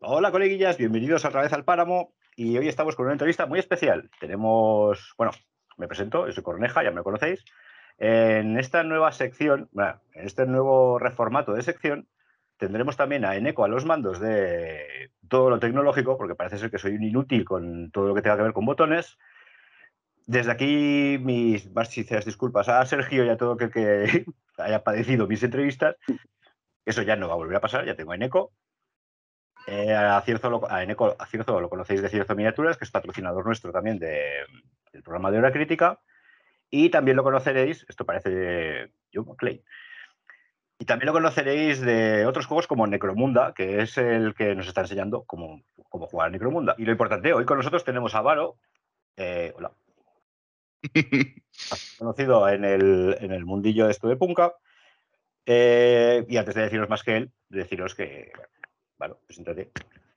Hola coleguillas, bienvenidos otra vez al Páramo y hoy estamos con una entrevista muy especial. Tenemos, bueno, me presento, soy Corneja, ya me conocéis. En esta nueva sección, bueno, en este nuevo reformato de sección, tendremos también a Eneco a los mandos de todo lo tecnológico, porque parece ser que soy un inútil con todo lo que tenga que ver con botones. Desde aquí, mis más sinceras disculpas a Sergio y a todo el que haya padecido mis entrevistas. Eso ya no va a volver a pasar, ya tengo a Eneco. Eh, a, Cierzo lo, a, Eneco, a Cierzo lo conocéis de Cierzo Miniaturas, que es patrocinador nuestro también de, del programa de Hora Crítica. Y también lo conoceréis, esto parece John Clay. Y también lo conoceréis de otros juegos como Necromunda, que es el que nos está enseñando cómo, cómo jugar a Necromunda. Y lo importante, hoy con nosotros tenemos a Varo. Eh, hola. conocido en el, en el mundillo de esto de Punka. Eh, y antes de deciros más que él, deciros que, Varo, preséntate.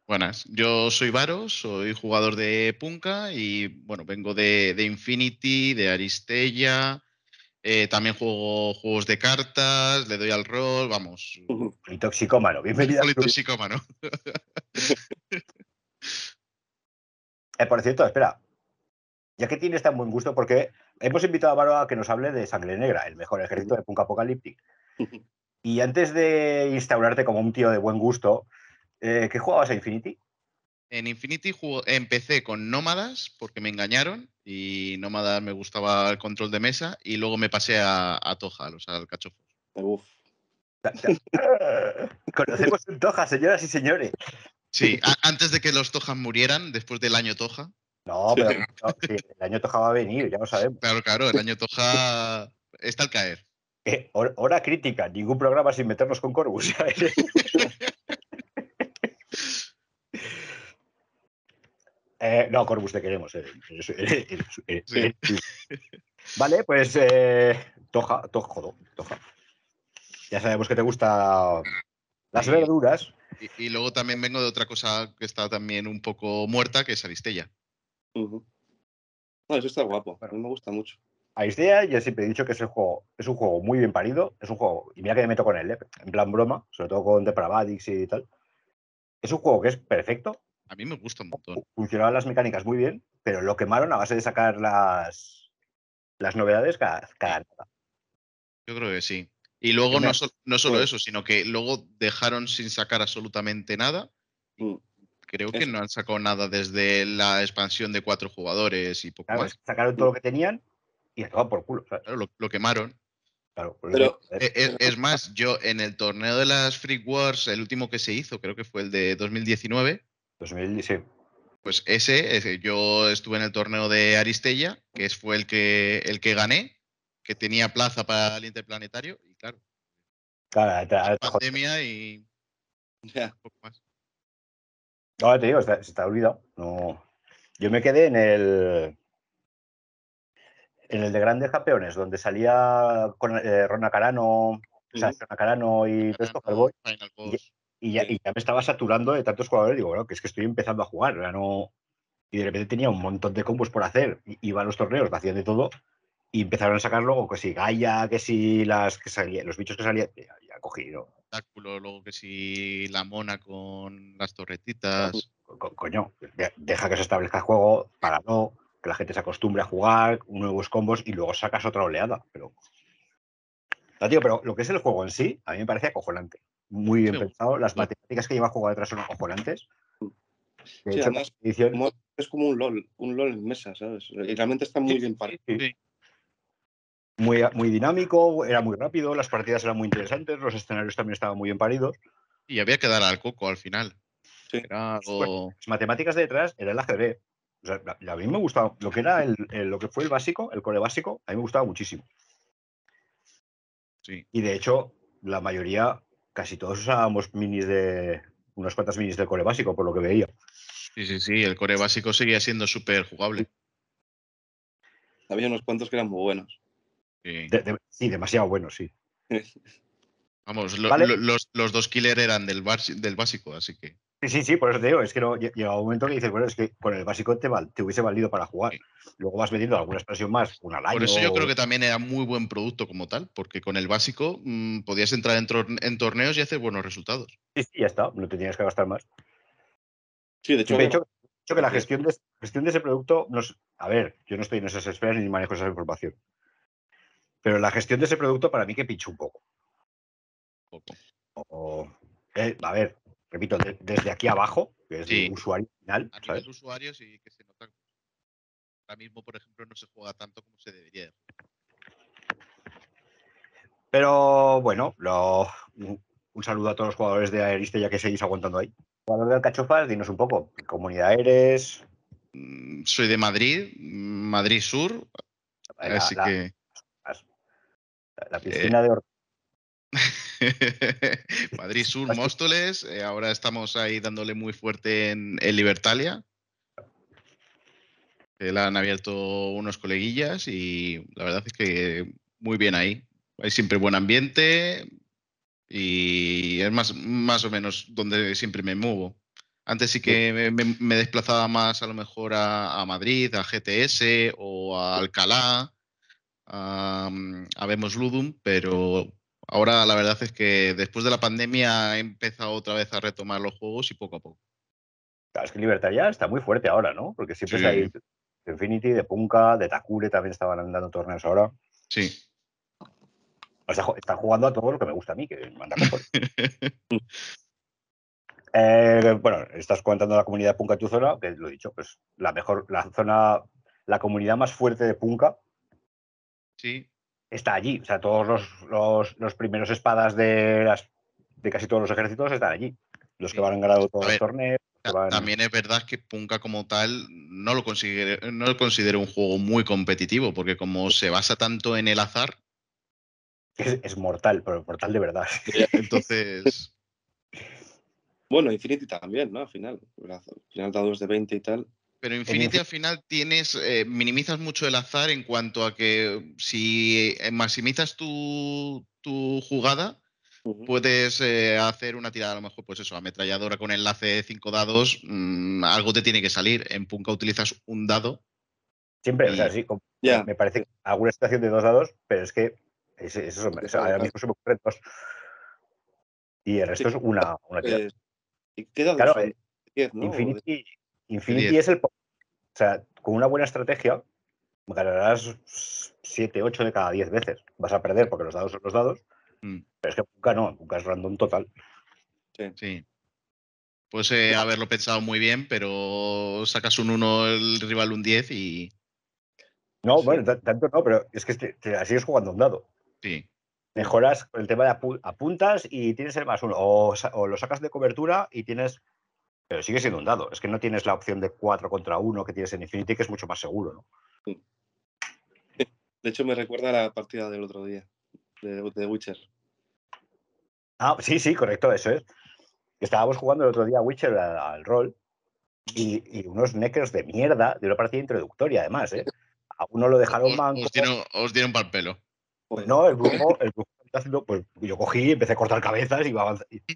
Buenas, yo soy Varo, soy jugador de Punka y bueno, vengo de, de Infinity, de Aristella, eh, también juego juegos de cartas, le doy al rol, vamos. Y toxicómano, bienvenido. toxicómano. eh, por cierto, espera, ya que tienes tan buen gusto, porque hemos invitado a Varo a que nos hable de Sangre Negra, el mejor ejército de Punk Apocalyptic. Y antes de instaurarte como un tío de buen gusto, eh, ¿Qué jugabas a Infinity? En Infinity empecé con Nómadas porque me engañaron y Nómadas me gustaba el control de mesa y luego me pasé a, a Toja, o sea, al cachofo. Uf. Conocemos un Toja, señoras y señores. Sí, antes de que los Tojas murieran, después del año Toja. No, pero no, sí, el año Toja va a venir, ya lo sabemos. Claro, claro, el año Toja está al caer. Eh, hora crítica, ningún programa sin meternos con Corvus. Eh, no, Corbus te queremos. Eh, sí. Vale, pues eh, Toja, toja, Toja. Ya sabemos que te gustan las verduras. Y, y luego también vengo de otra cosa que está también un poco muerta, que es Aristella. No, eso está guapo. A mí me gusta mucho. Aistea, yo siempre he dicho que es, el juego, es un juego muy bien parido. Es un juego, y mira que me meto con él, ¿eh? en plan broma, sobre todo con Depravadix y tal. Es un juego que es perfecto, A mí me gusta un montón. funcionaban las mecánicas muy bien, pero lo quemaron a base de sacar las, las novedades cada, cada nada. Yo creo que sí. Y luego no, so- no solo pues- eso, sino que luego dejaron sin sacar absolutamente nada. Mm. Creo que no han sacado nada desde la expansión de cuatro jugadores y poco Claro, más. sacaron todo lo que tenían y acababan por culo. ¿sabes? Claro, lo, lo quemaron. Claro, Pero- eso- E- e- Es, más, yo en el torneo de las Freak Wars, el último que se hizo, creo que fue el de 2019, 2000, sí. pues ese, ese, yo estuve en el torneo de Aristella, que es- fue el que, el que gané, que tenía plaza para el interplanetario, y claro, Claro, te- te- joder. pandemia y Ya. poco más. No, te digo, está- se te ha olvidado. No. Yo me quedé en el. En el de grandes campeones, donde salía con eh, Rona Carano, o sea. Rona Carano y todo esto, Hellboy, Final Y- Boss. y ya, Sí. y ya me estaba saturando de tantos jugadores. Digo, bueno, que es que estoy empezando a jugar, ya no. Y de repente tenía un montón de combos por hacer. Iba a los torneos, hacían de todo. Y empezaron a sacar luego que si Gaia, que si las que salían, los bichos que salían. Ya, ya cogí, ¿no? luego que si la mona con las torretitas. Co- co- coño, de- deja que se establezca el juego, para no, que la gente se acostumbre a jugar, nuevos combos y luego sacas otra oleada. Pero, No, tío, pero lo que es el juego en sí, a mí me parece acojonante. Muy bien Sí. pensado. Las Sí. matemáticas que lleva el juego detrás son acojonantes. De Sí, hecho, además, la edición- Como- es como un LOL, un LOL en mesa, ¿sabes? Y realmente está muy Sí, bien parado. muy, muy dinámico, era muy rápido, las partidas eran muy interesantes, los escenarios también estaban muy bien paridos. Y había que dar al coco al final. Sí. Era algo. Las matemáticas de detrás era el ajedrez. O sea, a a mí me gustaba, lo que era el, el- lo que fue el básico, el core básico, a mí me gustaba muchísimo. Sí. Y de hecho, la mayoría, casi todos usábamos minis de, unas cuantas minis del core básico, por lo que veía. Sí, sí, sí. El core básico seguía siendo súper jugable. Había unos cuantos que eran muy buenos. Sí. De- de- sí, demasiado bueno, sí. Vamos, lo- Vale. lo- los, los dos killer eran del, básico, así que. Sí, sí, sí, por eso te digo, es que no, lle- llega un momento que dices, bueno, es que con el básico te, val- te hubiese valido para jugar. Sí. Luego vas metiendo alguna expresión más, una al año. Por eso yo creo que también era muy buen producto como tal, porque con el básico mm, podías entrar en, tor- en torneos y hacer buenos resultados. Sí, sí, ya está, no te tenías que gastar más. Sí, de hecho, De hecho, de hecho que la gestión de, gestión de ese producto, a ver, yo no estoy en esas esferas ni manejo esa información. Pero la gestión de ese producto para mí que pinchó un poco. O- eh, a ver, repito, de- desde aquí abajo, que es Sí. el usuario final, A nivel ¿sabes? de usuarios sí que se nota. Ahora mismo, por ejemplo, no se juega tanto como se debería. Pero bueno, lo- un, saludo a todos los jugadores de Aeriste ya que seguís aguantando ahí. Jugador de Alcachofas, dinos un poco, ¿qué comunidad eres? Mm, Soy de Madrid, mm, Madrid Sur, La, así la- que la piscina de Or- Madrid Sur, Móstoles. eh, ahora estamos ahí dándole muy fuerte en, en Libertalia. que la han abierto unos coleguillas y la verdad es que muy bien ahí. Hay siempre buen ambiente y es más, más o menos donde siempre me muevo. Antes sí que me, me- me desplazaba más a lo mejor a, a Madrid, a GTS o a Alcalá, a, a Vemos Ludum, pero ahora la verdad es que después de la pandemia he empezado otra vez a retomar los juegos y poco a poco. Claro, es que Libertalia está muy fuerte ahora, ¿no? Porque siempre Sí. está ahí de Infinity, de Punka, de Takure también estaban andando torneos ahora. Sí. O sea, están jugando a todo lo que me gusta a mí, que manda. Eh, bueno, estás comentando la comunidad de Punka en tu zona, que lo he dicho, pues la mejor, la zona, la comunidad más fuerte de Punka Sí, está allí. O sea, todos los, los, los primeros espadas de, las, de casi todos los ejércitos están allí. Los Sí. que van ganado todos A los torneos. van- También es verdad que Punka como tal no lo considero, no lo considero un juego muy competitivo, porque como se basa tanto en el azar, Es, es mortal, pero mortal de verdad. entonces Bueno, Infinity también, ¿no? Al final. Al final dados de 20 y tal. Pero Infinity Infi- al final tienes, eh, minimizas mucho el azar en cuanto a que si eh, maximizas tu, tu jugada, puedes eh, hacer una tirada a lo mejor, pues eso, ametralladora con enlace de 5 dados, mm, algo te tiene que salir. En Punka utilizas un dado. Siempre, o sea, sí, como- Ya. me parece alguna situación de dos dados, pero es que es, es eso, sea, ahora mismo se me ocurren dos. Y el resto Sí. es una, una tirada. ¿y ¿Qué dados Claro, son? eh, 10, ¿no? Infinity, Infinity Diez. es el. O sea, con una buena estrategia ganarás 7, 8 de cada 10 veces. Vas a perder porque los dados son los dados, Mm, pero es que nunca no, nunca es random total. sí. Puedes eh, haberlo pensado muy bien, pero sacas un 1, el rival un 10 y No, Sí. bueno, ta- tanto no, pero es que te, te- sigues jugando un dado. sí. Mejoras con el tema de apu- apuntas y tienes el más uno. O lo sacas de cobertura y tienes. Pero sigue siendo un dado. Es que no tienes la opción de 4 contra 1 que tienes en Infinity, que es mucho más seguro, ¿no? De hecho, me recuerda a la partida del otro día. De, de Witcher. Ah, sí, sí, correcto, eso es. Estábamos jugando el otro día a Witcher al, al rol y, y unos neckers de mierda de una partida introductoria, además, ¿eh? A uno lo dejaron Os, manco. os dieron, os dieron pal pelo. Pues no, el brujo, el brujo haciendo, pues yo cogí empecé a cortar cabezas y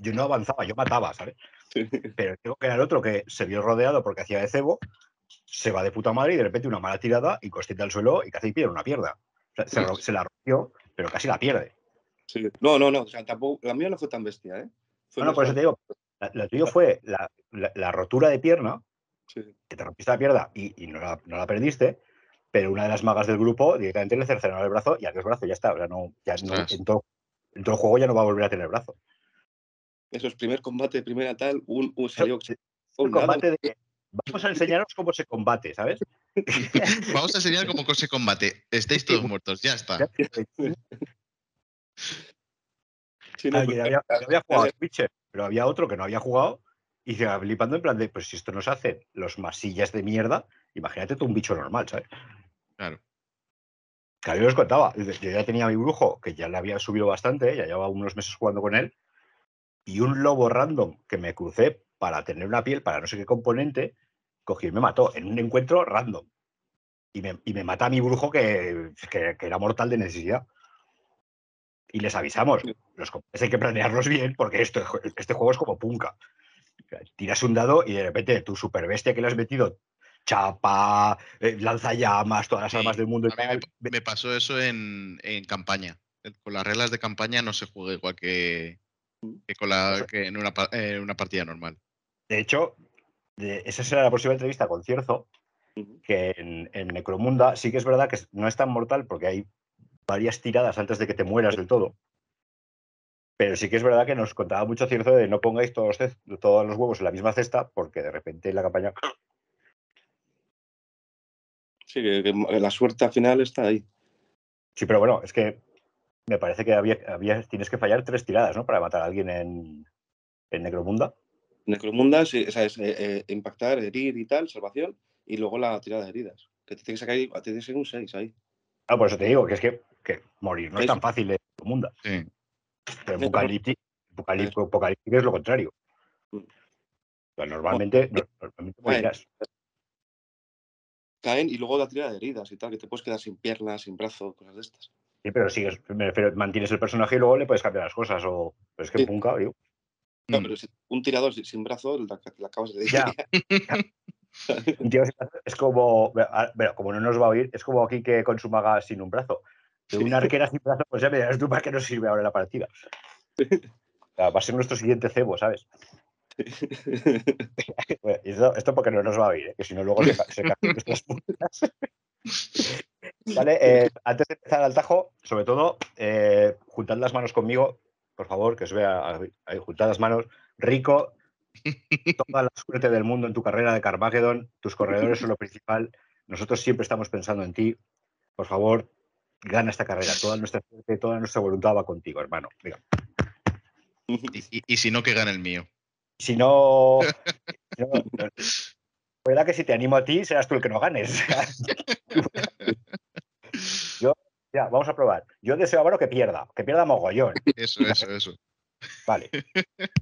yo no avanzaba, yo mataba, ¿sabes? Sí. Pero creo que era el otro que se vio rodeado porque hacía de cebo, se va de puta madre y de repente una mala tirada y consciente al suelo y casi pierde una. O sea, se, la rompió, pero casi la pierde. Sí. No, no, no. O sea, tampoco, la mía no fue tan bestia, ¿eh? Fue Bueno, más por eso te digo, la, la tuyo fue la, la- rotura de pierna, que te rompiste la pierna y, y no, la, no la perdiste, pero una de las magas del grupo directamente le cercenó el brazo y adiós brazo, ya está. O sea, no, ya no- en, todo, en todo el juego ya no va a volver a tener brazo. Eso es primer combate, primera tal. Un, un salió. Eso- un combate de- Vamos a enseñaros cómo se combate, ¿sabes? Vamos a enseñar cómo se combate. Estáis todos muertos, ya está. Sí, no, Alguien pues, había, ya- había jugado a Witcher, pero había otro que no había jugado y se iba flipando en plan de, pues si esto nos hace los masillas de mierda, imagínate tú un bicho normal, ¿sabes? Claro. Que yo os contaba, yo ya tenía a mi brujo, que ya le había subido bastante, ya llevaba unos meses jugando con él, y un lobo random que me crucé para tener una piel para no sé qué componente, cogí y me mató en un encuentro random. Y me, y me mata a mi brujo que, que- que era mortal de necesidad. Y les avisamos, los hay que planearlos bien porque esto, este juego es como sea, Tiras un dado y de repente tu super bestia que le has metido chapa, eh, lanzallamas, todas las Sí, armas del mundo A mí me, me pasó eso en, en campaña. Con las reglas de campaña no se juega igual que, que con la, que en una, pa- en una partida normal. De hecho, de- esa será la próxima entrevista con Cierzo, que en, en Necromunda sí que es verdad que no es tan mortal porque hay varias tiradas antes de que te mueras del todo. Pero sí que es verdad que nos contaba mucho Cierzo de no pongáis todos, los todos los huevos en la misma cesta porque de repente la campaña... Sí, que, que la suerte al final está ahí. Sí, pero bueno, es que me parece que había, había, tienes que fallar tres tiradas, ¿no? Para matar a alguien en, en Necromunda. Necromunda sí, o sea, es eh, eh, impactar, herir y tal, salvación, y luego la tirada de heridas. Que te tienes que sacar ahí, te tienes que un 6 ahí. Ah, por eso te digo que es que, que morir no es tan fácil en Necromunda. Sí. Pero en es lo contrario. Mm. Normalmente, no- normalmente morirás. Caen y luego la tirada de heridas y tal, que te puedes quedar sin piernas, sin brazo, cosas de estas. Sí, pero sigues, me refiero, mantienes el personaje y luego le puedes cambiar las cosas. O, pero es que Sí. Punka, digo, No, Mm. pero si un tirador sin- brazo, la, la acabas de un brazo es como, bueno, como no nos va a oír, es como aquí que con su maga sin un brazo. De una arquera sin brazo, pues ya me dirás tú para qué nos sirve ahora la partida. O sea, va a ser nuestro siguiente cebo, ¿sabes? Bueno, Esto, esto porque no nos va a oír, ¿eh? que si no luego se, ca- se caen nuestras puntas. Vale, eh, antes de empezar al tajo, sobre todo, eh, juntad las manos conmigo, por favor, que os vea ahí, juntad las manos. Rico, toda la suerte del mundo en tu carrera de Carmageddon, tus corredores son lo principal. Nosotros siempre estamos pensando en ti. Por favor, gana esta carrera. Toda nuestra suerte, toda nuestra voluntad va contigo, hermano. Venga. Y, y- y si no, que gane el mío. Si no, si no- verdad que si te animo a ti, serás tú el que no ganes. Yo, ya, vamos a probar. Yo deseo a Varo que pierda, que pierda mogollón. Eso, eso, eso. Vale.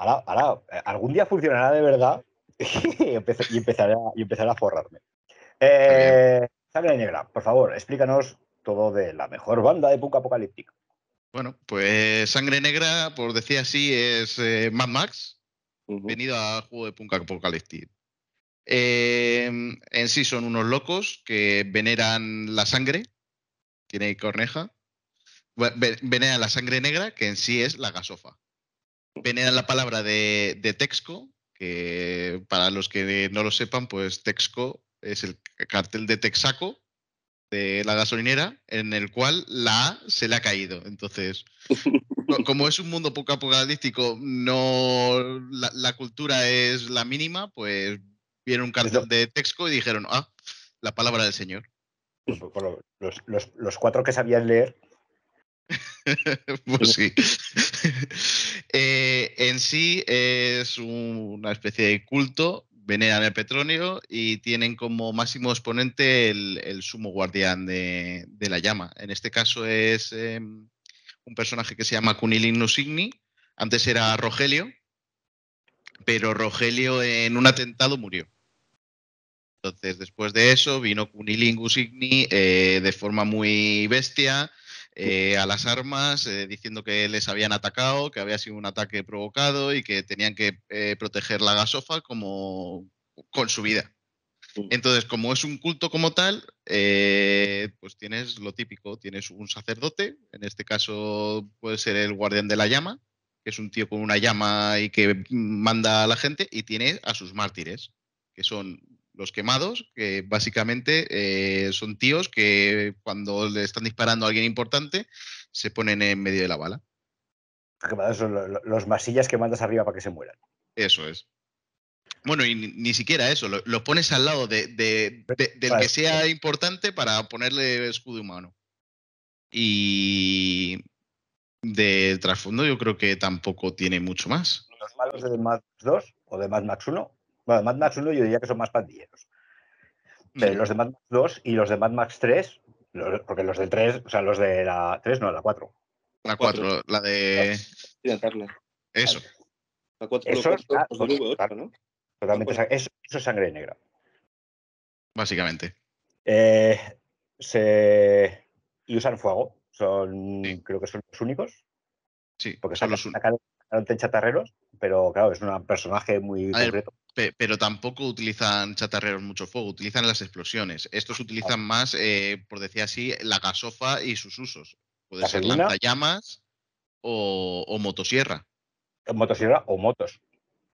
Ahora, ahora, eh, algún día funcionará de verdad y, empeza- y empezaré, a, y empezaré a forrarme. Eh, Sangre Negra, por favor, explícanos todo de la mejor banda de punk apocalíptica. Bueno, pues Sangre Negra, por decir así, es eh, Mad Max, venido a juego de punk apocalíptico. Eh, en sí son unos locos que veneran la sangre, tiene corneja. Ve- ve- Veneran la sangre negra, que en sí es la gasofa. Veneran la palabra de, de Texco, que para los que no lo sepan, pues Texco es el cartel de Texaco de la gasolinera, en el cual la A se le ha caído. Entonces, co- como es un mundo poco apocalíptico, no la, la cultura es la mínima, pues vieron un cartel de Texco y dijeron, ah, la palabra del Señor. Los, los- los cuatro que sabían leer, pues sí. Eh, en sí es una especie de culto, veneran el petróleo y tienen como máximo exponente el, sumo guardián de, la llama. En este caso es eh, un personaje que se llama Cunilin Nusigni. Antes era Rogelio, pero Rogelio en un atentado murió. Entonces, después de eso, vino Cunilin Nusigni eh, de forma muy bestia eh, a las armas, eh, diciendo que les habían atacado, que había sido un ataque provocado y que tenían que eh, proteger la gasofa como con su vida. Mm. Entonces, como es un culto como tal, pues tienes lo típico, tienes un sacerdote, en este caso puede ser el guardián de la llama, que es un tío con una llama y que manda a la gente, y tiene a sus mártires, que son los quemados, que básicamente eh, son tíos que cuando le están disparando a alguien importante se ponen en medio de la bala. que son lo- lo- los masillas que mandas arriba para que se mueran. Eso es. Bueno, y ni, ni siquiera eso, lo, lo pones al lado de, de- de- del Vale. que sea importante para ponerle escudo humano. Y de trasfondo yo creo que tampoco tiene mucho más. Los malos de Mad Max 2 o de Mad Max 1. Bueno, de Mad Max 1 yo diría que son más pandilleros. Pero los de Mad Max 2 y los de Mad Max 3, los- porque los del 3, o sea, los de la 3 no, la 4. La Cuatro. 4, la de... Turner. Eso, La cuatro- Eso los cuatro- está- los del V8, ¿no? Totalmente. Eso, eso es sangre negra. básicamente. Eh, se, y usan fuego. Son, Sí. creo que son los únicos. Sí, Porque son sacan, los un- sacaron, chatarreros, pero claro, es un personaje muy A ver, concreto. Pe- pero tampoco utilizan chatarreros mucho fuego, utilizan las explosiones. Estos utilizan más, eh, por decir así, la gasofa y sus usos. Puede ser lanzallamas o, o motosierra. Motosierra o motos.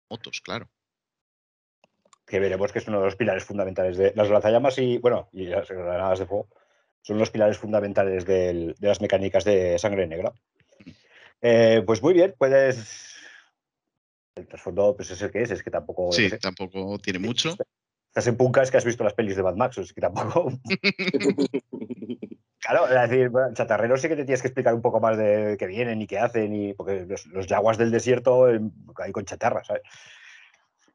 Motos, claro. que veremos que es uno de los pilares fundamentales de las lanzallamas y, bueno, y las granadas de fuego son los pilares fundamentales del- de las mecánicas de sangre negra. Eh, pues muy bien, puedes. El trasfondo pues es el que es, es que tampoco. yo Sí, qué sé, tampoco tiene mucho. Estás en Punka, es que has visto las pelis de Mad Max, es que tampoco. Claro, es decir, chatarreros sí que te tienes que explicar un poco más de qué vienen y qué hacen, y porque los, los yaguas del desierto eh, hay con chatarra, ¿sabes?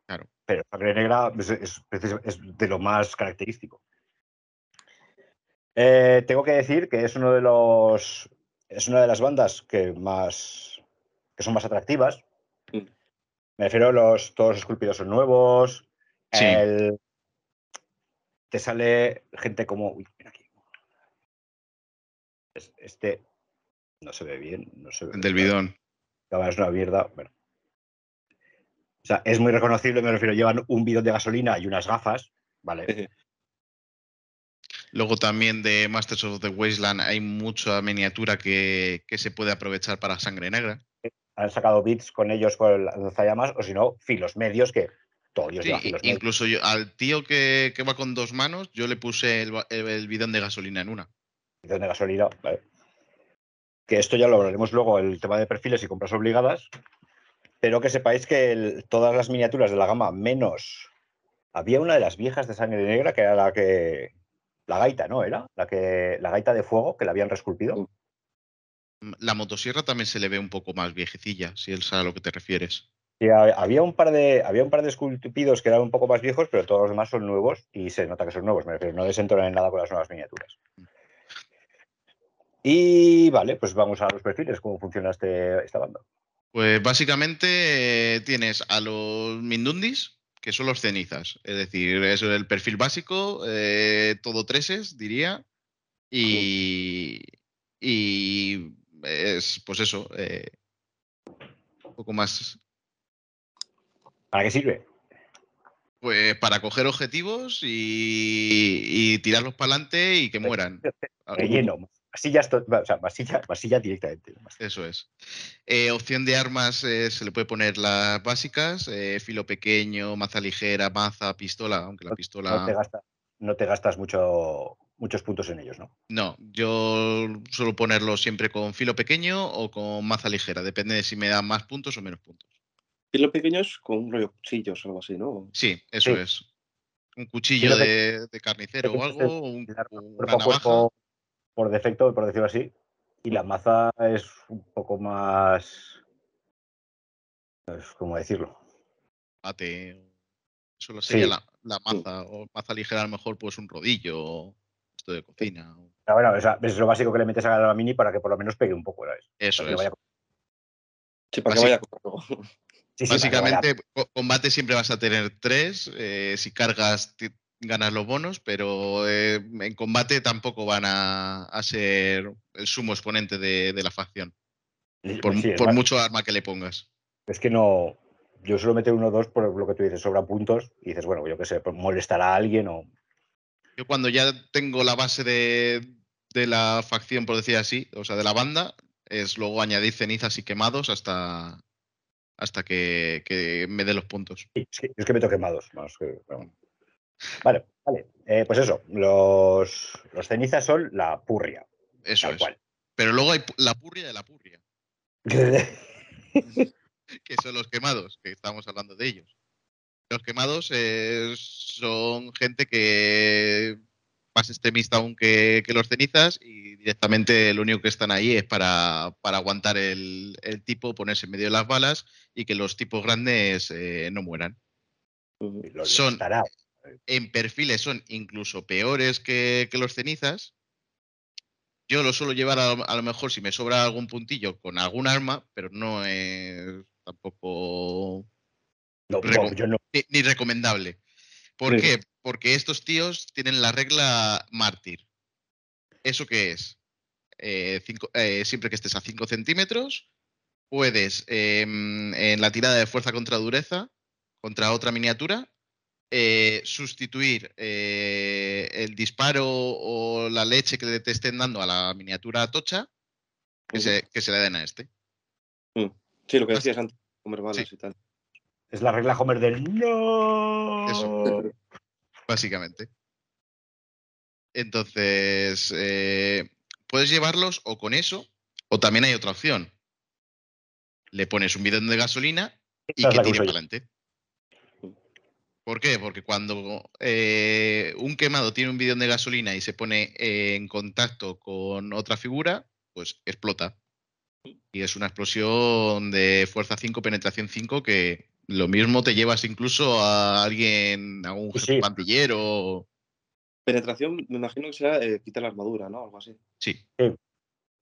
Claro. Pero sangre negra es, es precis- es de lo más característico. Eh, tengo que decir que es uno de los. Es una de las bandas que más. que son más atractivas. Me refiero a los. Todos los esculpidos son nuevos. Sí. el- te sale gente como. Uy, mira aquí. Es- Este no se ve bien. No se ve Del bidón. Acaba, Es una mierda. Bueno. O sea, es muy reconocible, me refiero. Llevan un bidón de gasolina y unas gafas. Vale. Luego también de Masters of the Wasteland hay mucha miniatura que, que se puede aprovechar para sangre negra. Han sacado bits con ellos con el lanzallamas, o si no, filos medios que todo Dios Sí, lleva medios. incluso yo, al tío que, que va con dos manos, yo le puse el, ba- el- el bidón de gasolina en una. bidón de gasolina. ¿vale? Que esto ya lo hablaremos luego, el tema de perfiles y compras obligadas. Pero que sepáis que el- todas las miniaturas de la gama, menos. Había una de las viejas de sangre negra que era la que. La gaita, ¿no? Era la que la gaita de fuego que la habían resculpido. Mm, La motosierra también se le ve un poco más viejecilla, si es a lo que te refieres. Había un par de había un par de esculpidos que eran un poco más viejos, pero todos los demás son nuevos y se nota que son nuevos, me refiero, no desentonan en nada con las nuevas miniaturas. Y vale, pues vamos a los perfiles, cómo funciona este, esta banda. Pues básicamente eh, tienes a los Mindundis, que son los cenizas. Es decir, es el perfil básico, eh, todo treses, diría. Y, y es, pues eso, eh, un poco más ¿Para qué sirve? pues para coger objetivos y, y tirarlos para adelante y que mueran. Relleno. Masillas, to- o sea, masilla, masilla directamente. Eso es. Eh, opción de armas eh, se le puede poner las básicas, eh, filo pequeño, maza ligera, maza, pistola, aunque la No te pistola... gastas, no te gastas mucho, muchos puntos en ellos, ¿no? No, yo suelo ponerlo siempre con filo pequeño o con maza ligera, depende de si me dan más puntos o menos puntos. Filo pequeños con un rollo cuchillos o algo así, ¿no? Sí, eso Sí. es. Un cuchillo de, de carnicero o pequeño es algo, o un- una navaja. cuerpo por defecto, por decirlo así. Y la maza es un poco más. sé ¿Cómo decirlo? bate. Solo sería Sí. la, la maza, o maza ligera a lo mejor pues un rodillo, o esto de cocina. o sea, es lo básico que le metes a la mini para que por lo menos pegue un poco, ¿sabes? Eso Para que es. vaya- Sí, para que vaya. Sí, sí, para que vaya- Básicamente, co- combate siempre vas a tener tres. eh, si cargas, ganas los bonos, pero eh, en combate tampoco van a, a ser el sumo exponente de, de la facción. Por, sí, mucho arma que le pongas. Es que no. Yo suelo meter uno o dos por lo que tú dices, sobran puntos y dices, bueno, yo qué sé, por molestar a alguien o. Yo cuando ya tengo la base de, de la facción, por decir así, o sea, de la banda, es luego añadir cenizas y quemados hasta, hasta que, que me dé los puntos. Sí, es que, es que meto quemados más que- bueno. Vale, vale. Eh, pues eso, los, los cenizas son la purria, Eso es. cual. Pero luego hay la purria de la purria. que son los quemados, que estamos hablando de ellos. Los quemados eh, son gente que más extremista aún que, que los cenizas y directamente lo único que están ahí es para, para aguantar el, el tipo, ponerse en medio de las balas y que los tipos grandes eh, no mueran. Los Son- estará. En perfiles son incluso peores que, que los cenizas. Yo lo suelo llevar a, a lo mejor si me sobra algún puntillo con algún arma, pero no es tampoco No, Reco- no, yo no. ni, ni recomendable. ¿Por Sí. qué? Porque estos tíos tienen la regla mártir. ¿Eso qué es? Eh, cinco- eh, siempre que estés a 5 centímetros, puedes em, en la tirada de fuerza contra dureza, contra otra miniatura, eh, sustituir el disparo o la leche que te estén dando a la miniatura tocha que, se, que se le den a este. Sí, lo que decías antes, comer balas Sí. y tal. Es la regla Homer del no. Eso. Básicamente. Entonces, eh, puedes llevarlos o con eso, o también hay otra opción. Le pones un bidón de gasolina y Esa es que tire para adelante. ¿Por qué? Porque cuando eh, un quemado tiene un bidón de gasolina y se pone eh, en contacto con otra figura, pues explota. Y es una explosión de fuerza 5, penetración 5, que lo mismo te llevas incluso a alguien, a un Sí, sí. pandillero. Penetración, me imagino que será eh, quitar la armadura, ¿no? Algo así. Sí. Sí.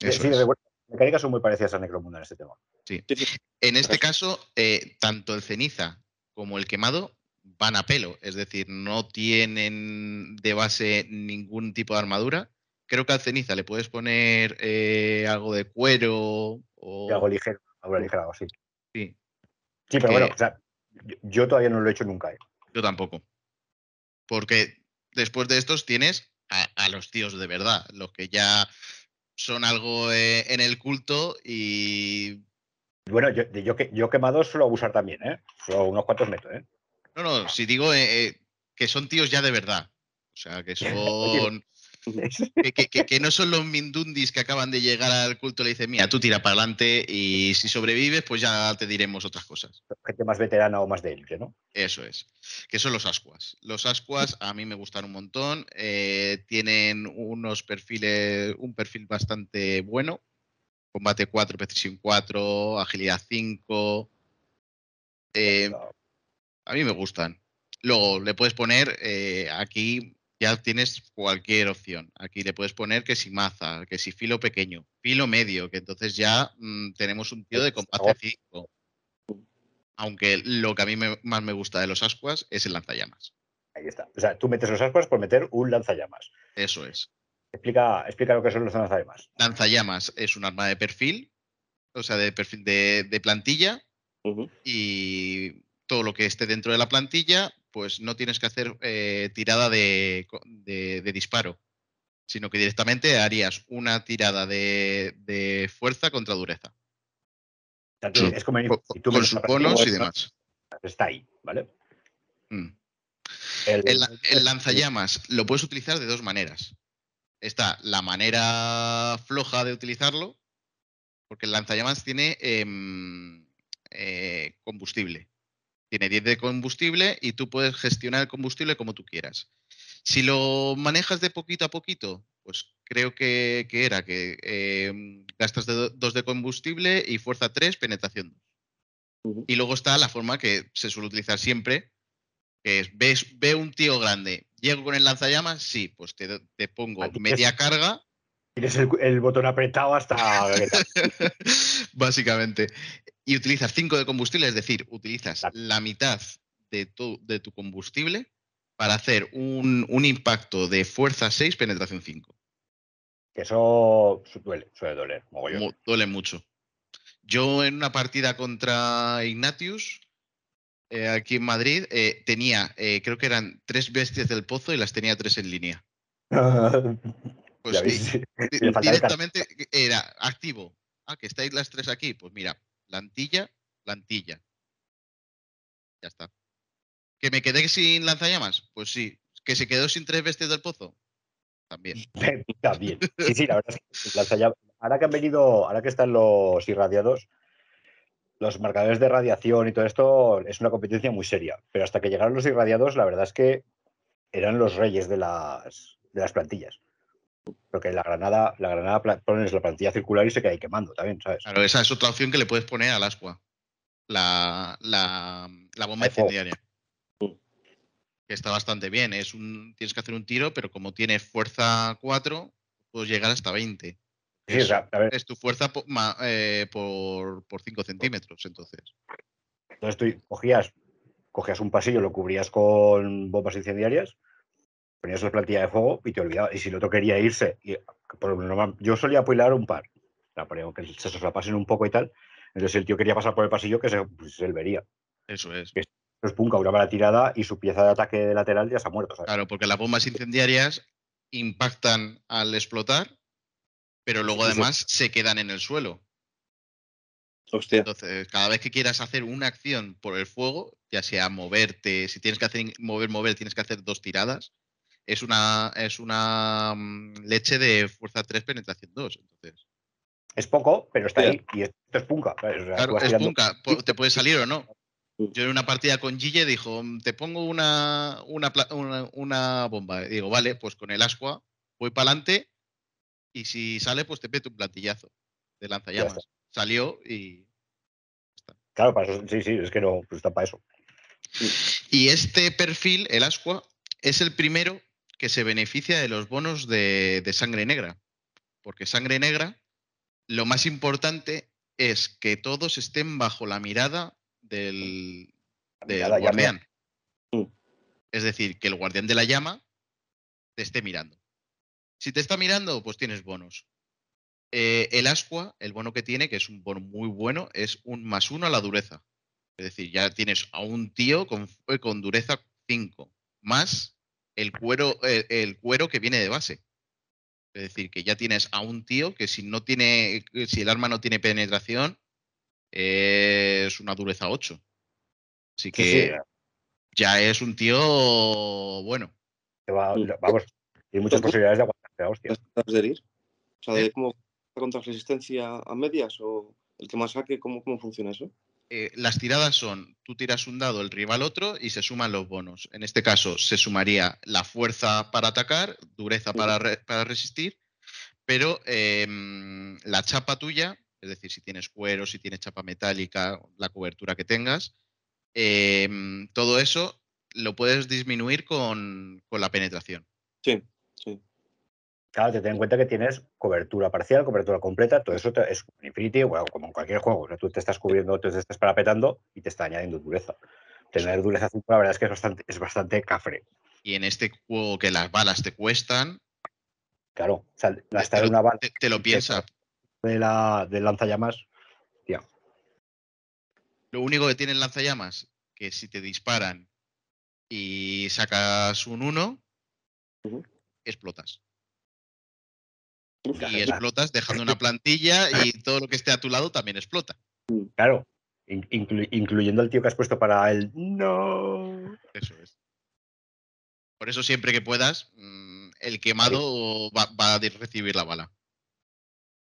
Eso sí, es. mecánicas son muy parecidas a Necromunda en este tema. Sí, sí. En este caso, eh, tanto el ceniza como el quemado van a pelo, es decir, no tienen de base ningún tipo de armadura. Creo que al ceniza le puedes poner eh, algo de cuero o... Y algo ligero, algo ligero, algo así. Sí, Sí, pero Que- bueno, o sea, yo, todavía no lo he hecho nunca. ¿eh? yo tampoco. Porque después de estos tienes a, a los tíos de verdad, los que ya son algo eh, en el culto y Bueno, yo, yo, yo quemados suelo abusar también, ¿eh? Solo unos cuantos meto, ¿eh? No, no, si digo eh, eh, que son tíos ya de verdad. O sea, que son. Que, que- que- que no son los mindundis que acaban de llegar al culto y le dicen, mira, tú tira para adelante y si sobrevives, pues ya te diremos otras cosas. Gente más veterana o más de élite, ¿no? Eso es. Que son los ascuas. Los ascuas a mí me gustan un montón. eh, tienen unos perfiles, un perfil bastante bueno. Combate 4, precisión 4, agilidad 5. Eh, a mí me gustan. Luego le puedes poner, eh, aquí ya tienes cualquier opción. Aquí le puedes poner que si maza, que si filo pequeño, filo medio, que entonces ya mm, tenemos un tío de combate 5. Aunque lo que a mí me- más me gusta de los ascuas es el lanzallamas. Ahí está. O sea, tú metes los ascuas por meter un lanzallamas. Eso es. Explica, explica lo que son los lanzallamas. Lanzallamas es un arma de perfil, o sea, de perfil de, de plantilla, y todo lo que esté dentro de la plantilla, pues no tienes que hacer eh, tirada de, co- de- de disparo, sino que directamente harías una tirada de, de fuerza contra dureza, Sí. Es como si tú con sus bonos y demás. Está ahí, ¿vale? Mm. El, El, la- el lanzallamas lo puedes utilizar de dos maneras. Está la manera floja de utilizarlo, porque el lanzallamas tiene em, eh, combustible. Tiene 10 de combustible y tú puedes gestionar el combustible como tú quieras. Si lo manejas de poquito a poquito, pues creo que, que era que em, gastas 2 de combustible y fuerza 3, penetración 2. Ujú. Y luego está la forma que se suele utilizar siempre, que es, ves, ve un tío grande, llego con el lanzallamas, sí, pues te, te pongo media carga, Tienes el, el botón apretado hasta. básicamente, y utilizas 5 de combustible, es decir, utilizas la mitad de tu, de tu combustible para hacer un, un impacto de fuerza 6, penetración 5. que eso duele, suele doler. mogollón. Duele mucho. Yo en una partida contra Ignatius, eh, aquí en Madrid, eh, tenía, eh, creo que eran tres bestias del pozo y las tenía tres en línea. Pues el directamente era activo. Ah, que estáis las tres aquí. Pues mira, plantilla, plantilla. Ya está. ¿Que me quedé sin lanzallamas? Pues sí. ¿Que se quedó sin tres bestias del pozo? También. También. Sí, sí, la verdad es que lanzallamas- ahora que han venido, ahora que están los irradiados, los marcadores de radiación y todo esto es una competencia muy seria. Pero hasta que llegaron los irradiados, la verdad es que eran los reyes de las, de las plantillas. Porque la granada, la granada pones la plantilla circular y se queda ahí quemando también, ¿sabes? Claro, esa es otra opción que le puedes poner al ascua. La, la, la bomba incendiaria. Que está bastante bien. Es un, tienes que hacer un tiro, pero como tiene fuerza 4, puedes llegar hasta 20. Sí, a ver, Es tu fuerza po- ma- eh, por, por 5 centímetros, entonces. Entonces tú cogías, cogías un pasillo, lo cubrías con bombas incendiarias, ponías la plantilla de fuego y te olvidabas. Y si el otro quería irse, y, por lo normal, yo solía apoyar un par, la ponía que se soslapasen un poco y tal. Entonces si el tío quería pasar por el pasillo, que se, pues, él vería. Eso es. Entonces punca, una bala tirada y su pieza de ataque lateral ya se ha muerto. ¿sabes? Claro, porque las bombas incendiarias impactan al explotar, pero luego Sí, sí. además se quedan en el suelo. Hostia. Entonces, cada vez que quieras hacer una acción por el fuego, ya sea moverte, si tienes que hacer mover, mover, tienes que hacer dos tiradas. Es una, es una mm, leche de fuerza 3, penetración 2. Entonces, Es poco, pero está ahí. Y esto es punca. ¿sabes? O sea, tú claro, es punca, te puede salir o no. Yo en una partida con Gille dijo, "Mm, te pongo una, una, pla- una- una bomba. Y digo, vale, pues con el ascua voy para adelante y si sale, pues te meto un plantillazo de lanzallamas. Salió y Claro, para eso, sí, sí, es que no, pues está para eso. Y este perfil, el Asqua, es el primero que se beneficia de los bonos de, de sangre negra. Porque sangre negra, lo más importante es que todos estén bajo la mirada del, del mirada llama. guardián. Mm. Es decir, que el guardián de la llama te esté mirando. Si te está mirando, pues tienes bonos. Eh, el Asqua, el bono que tiene, que es un bono muy bueno, es un más uno a la dureza. Es decir, ya tienes a un tío con, eh, con dureza 5, más el cuero, el, el cuero que viene de base. Es decir, que ya tienes a un tío que si no tiene, que si el arma no tiene penetración, eh, es una dureza 8. Así Sí, que sí, ya es un tío bueno. va- Mm. vamos, tiene muchas posibilidades de aguantar la hostia. ¿Las tiradas de herir? O sea, de ¿Eh? cómo contra resistencia a medias o el que más saque, ¿cómo, cómo funciona eso? Eh, las tiradas son, tú tiras un dado, el rival otro y se suman los bonos. En este caso se sumaría la fuerza para atacar, dureza para, re- para resistir, pero em, la chapa tuya, es decir, si tienes cuero, si tienes chapa metálica, la cobertura que tengas, em, todo eso lo puedes disminuir con, con la penetración. Sí, sí. Claro, te ten en cuenta que tienes cobertura parcial, cobertura completa, todo eso te- es Infinity, bueno, como en cualquier juego. O sea, tú te estás cubriendo, tú te estás parapetando y te está añadiendo dureza. Tener dureza 5, la verdad es que es bastante, es bastante cafre. Y en este juego que las balas te cuestan, Claro, o sea, te, gastar lo, una bala te- te lo piensas. de la, del lanzallamas, tía. Lo único que tiene el lanzallamas, que si te disparan y sacas un 1, Ujú. explotas. Y explotas dejando una plantilla y todo lo que esté a tu lado también explota. Claro, in- inclu- incluyendo el tío que has puesto para el no. Eso es. Por eso siempre que puedas, mm, el quemado va, va a recibir la bala.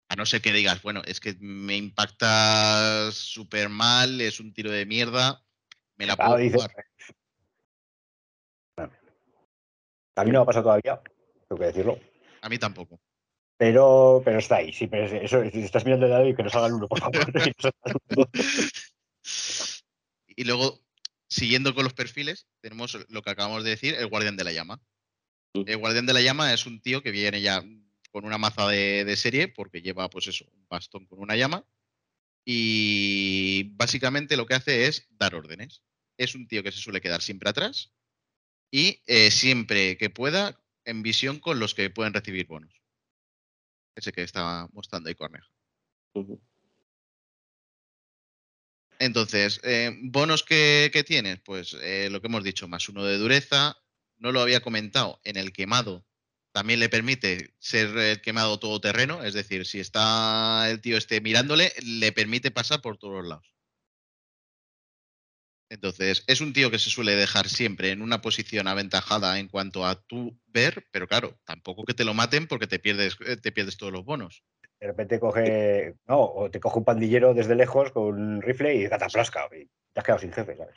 A no ser que digas, bueno, es que me impacta súper mal, es un tiro de mierda, me la Claro, puedo dices, jugar. A mí no me ha pasado todavía, tengo que decirlo. A mí tampoco. Pero, pero está ahí, sí, pero es- eso, si estás mirando el lado y que no salga el uno, por favor. Y luego, siguiendo con los perfiles, tenemos lo que acabamos de decir, el guardián de la llama. Mm. El guardián de la llama es un tío que viene ya con una maza de, de serie, porque lleva, pues eso, un bastón con una llama. Y básicamente lo que hace es dar órdenes. Es un tío que se suele quedar siempre atrás y eh, siempre que pueda en visión con los que pueden recibir bonos. Ese que estaba mostrando ahí Corneja. Ujú. Entonces, eh, bonos que, que tienes, pues eh, lo que hemos dicho, más uno de dureza. No lo había comentado, en el quemado también le permite ser el quemado todoterreno, es decir, si está el tío este mirándole, le permite pasar por todos los lados. Entonces, es un tío que se suele dejar siempre en una posición aventajada en cuanto a tu ver, pero claro, tampoco que te lo maten porque te pierdes, eh, te pierdes todos los bonos. De repente coge, no, o te coge un pandillero desde lejos con un rifle y cataplasca. Y te has quedado sin jefe, ¿sabes?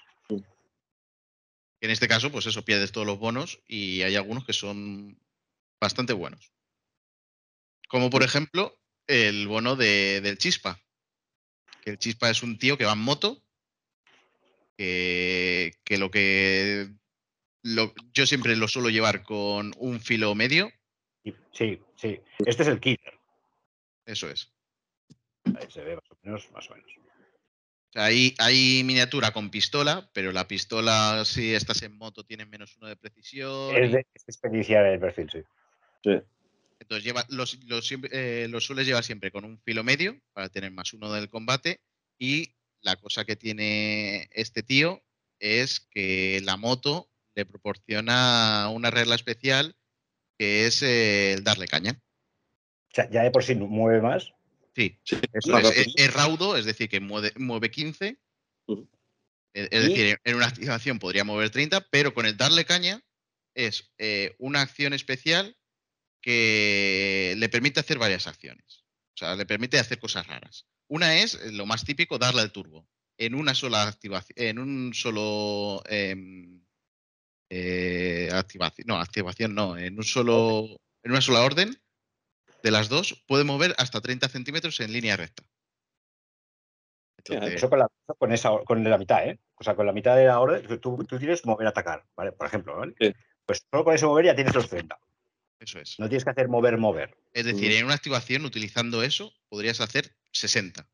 En este caso, pues eso, pierdes todos los bonos y hay algunos que son bastante buenos. Como por ejemplo el bono de- del Chispa. Que el Chispa es un tío que va en moto, que, que lo que lo- yo siempre lo suelo llevar con un filo medio, Sí, sí. Este es el kit. eso es. Ahí se ve más o menos, más o menos. O sea, hay, hay miniatura con pistola, pero la pistola, si estás en moto, tiene menos uno de precisión. Es de es experiencia el perfil, sí. Sí. Entonces lleva, los, los siempre- eh, los sueles llevar siempre con un filo medio para tener más uno del combate. Y la cosa que tiene este tío es que la moto le proporciona una regla especial que es eh, el darle caña. O sea, ya de por sí mueve más Sí, Sí, eso más es, rápido. es- es raudo, es decir, que mueve, mueve 15. Ujú. Es decir, en una activación podría mover 30, pero con el darle caña es eh, una acción especial que le permite hacer varias acciones. O sea, le permite hacer cosas raras. Una es eh, lo más típico, darle al turbo. En una sola activación, en un solo em, eh, activación, no, activación no, en un solo, en una sola orden de las dos puede mover hasta 30 centímetros en línea recta. Entonces, Eso con la, con esa, con la mitad, ¿eh? O sea, con la mitad de la orden, tú, tú tienes mover atacar, ¿vale? Por ejemplo, ¿vale? Sí. Pues solo con ese mover ya tienes los 30. Eso es. No tienes que hacer mover, mover. Es decir, Ujú. en una activación, utilizando eso, podrías hacer 60.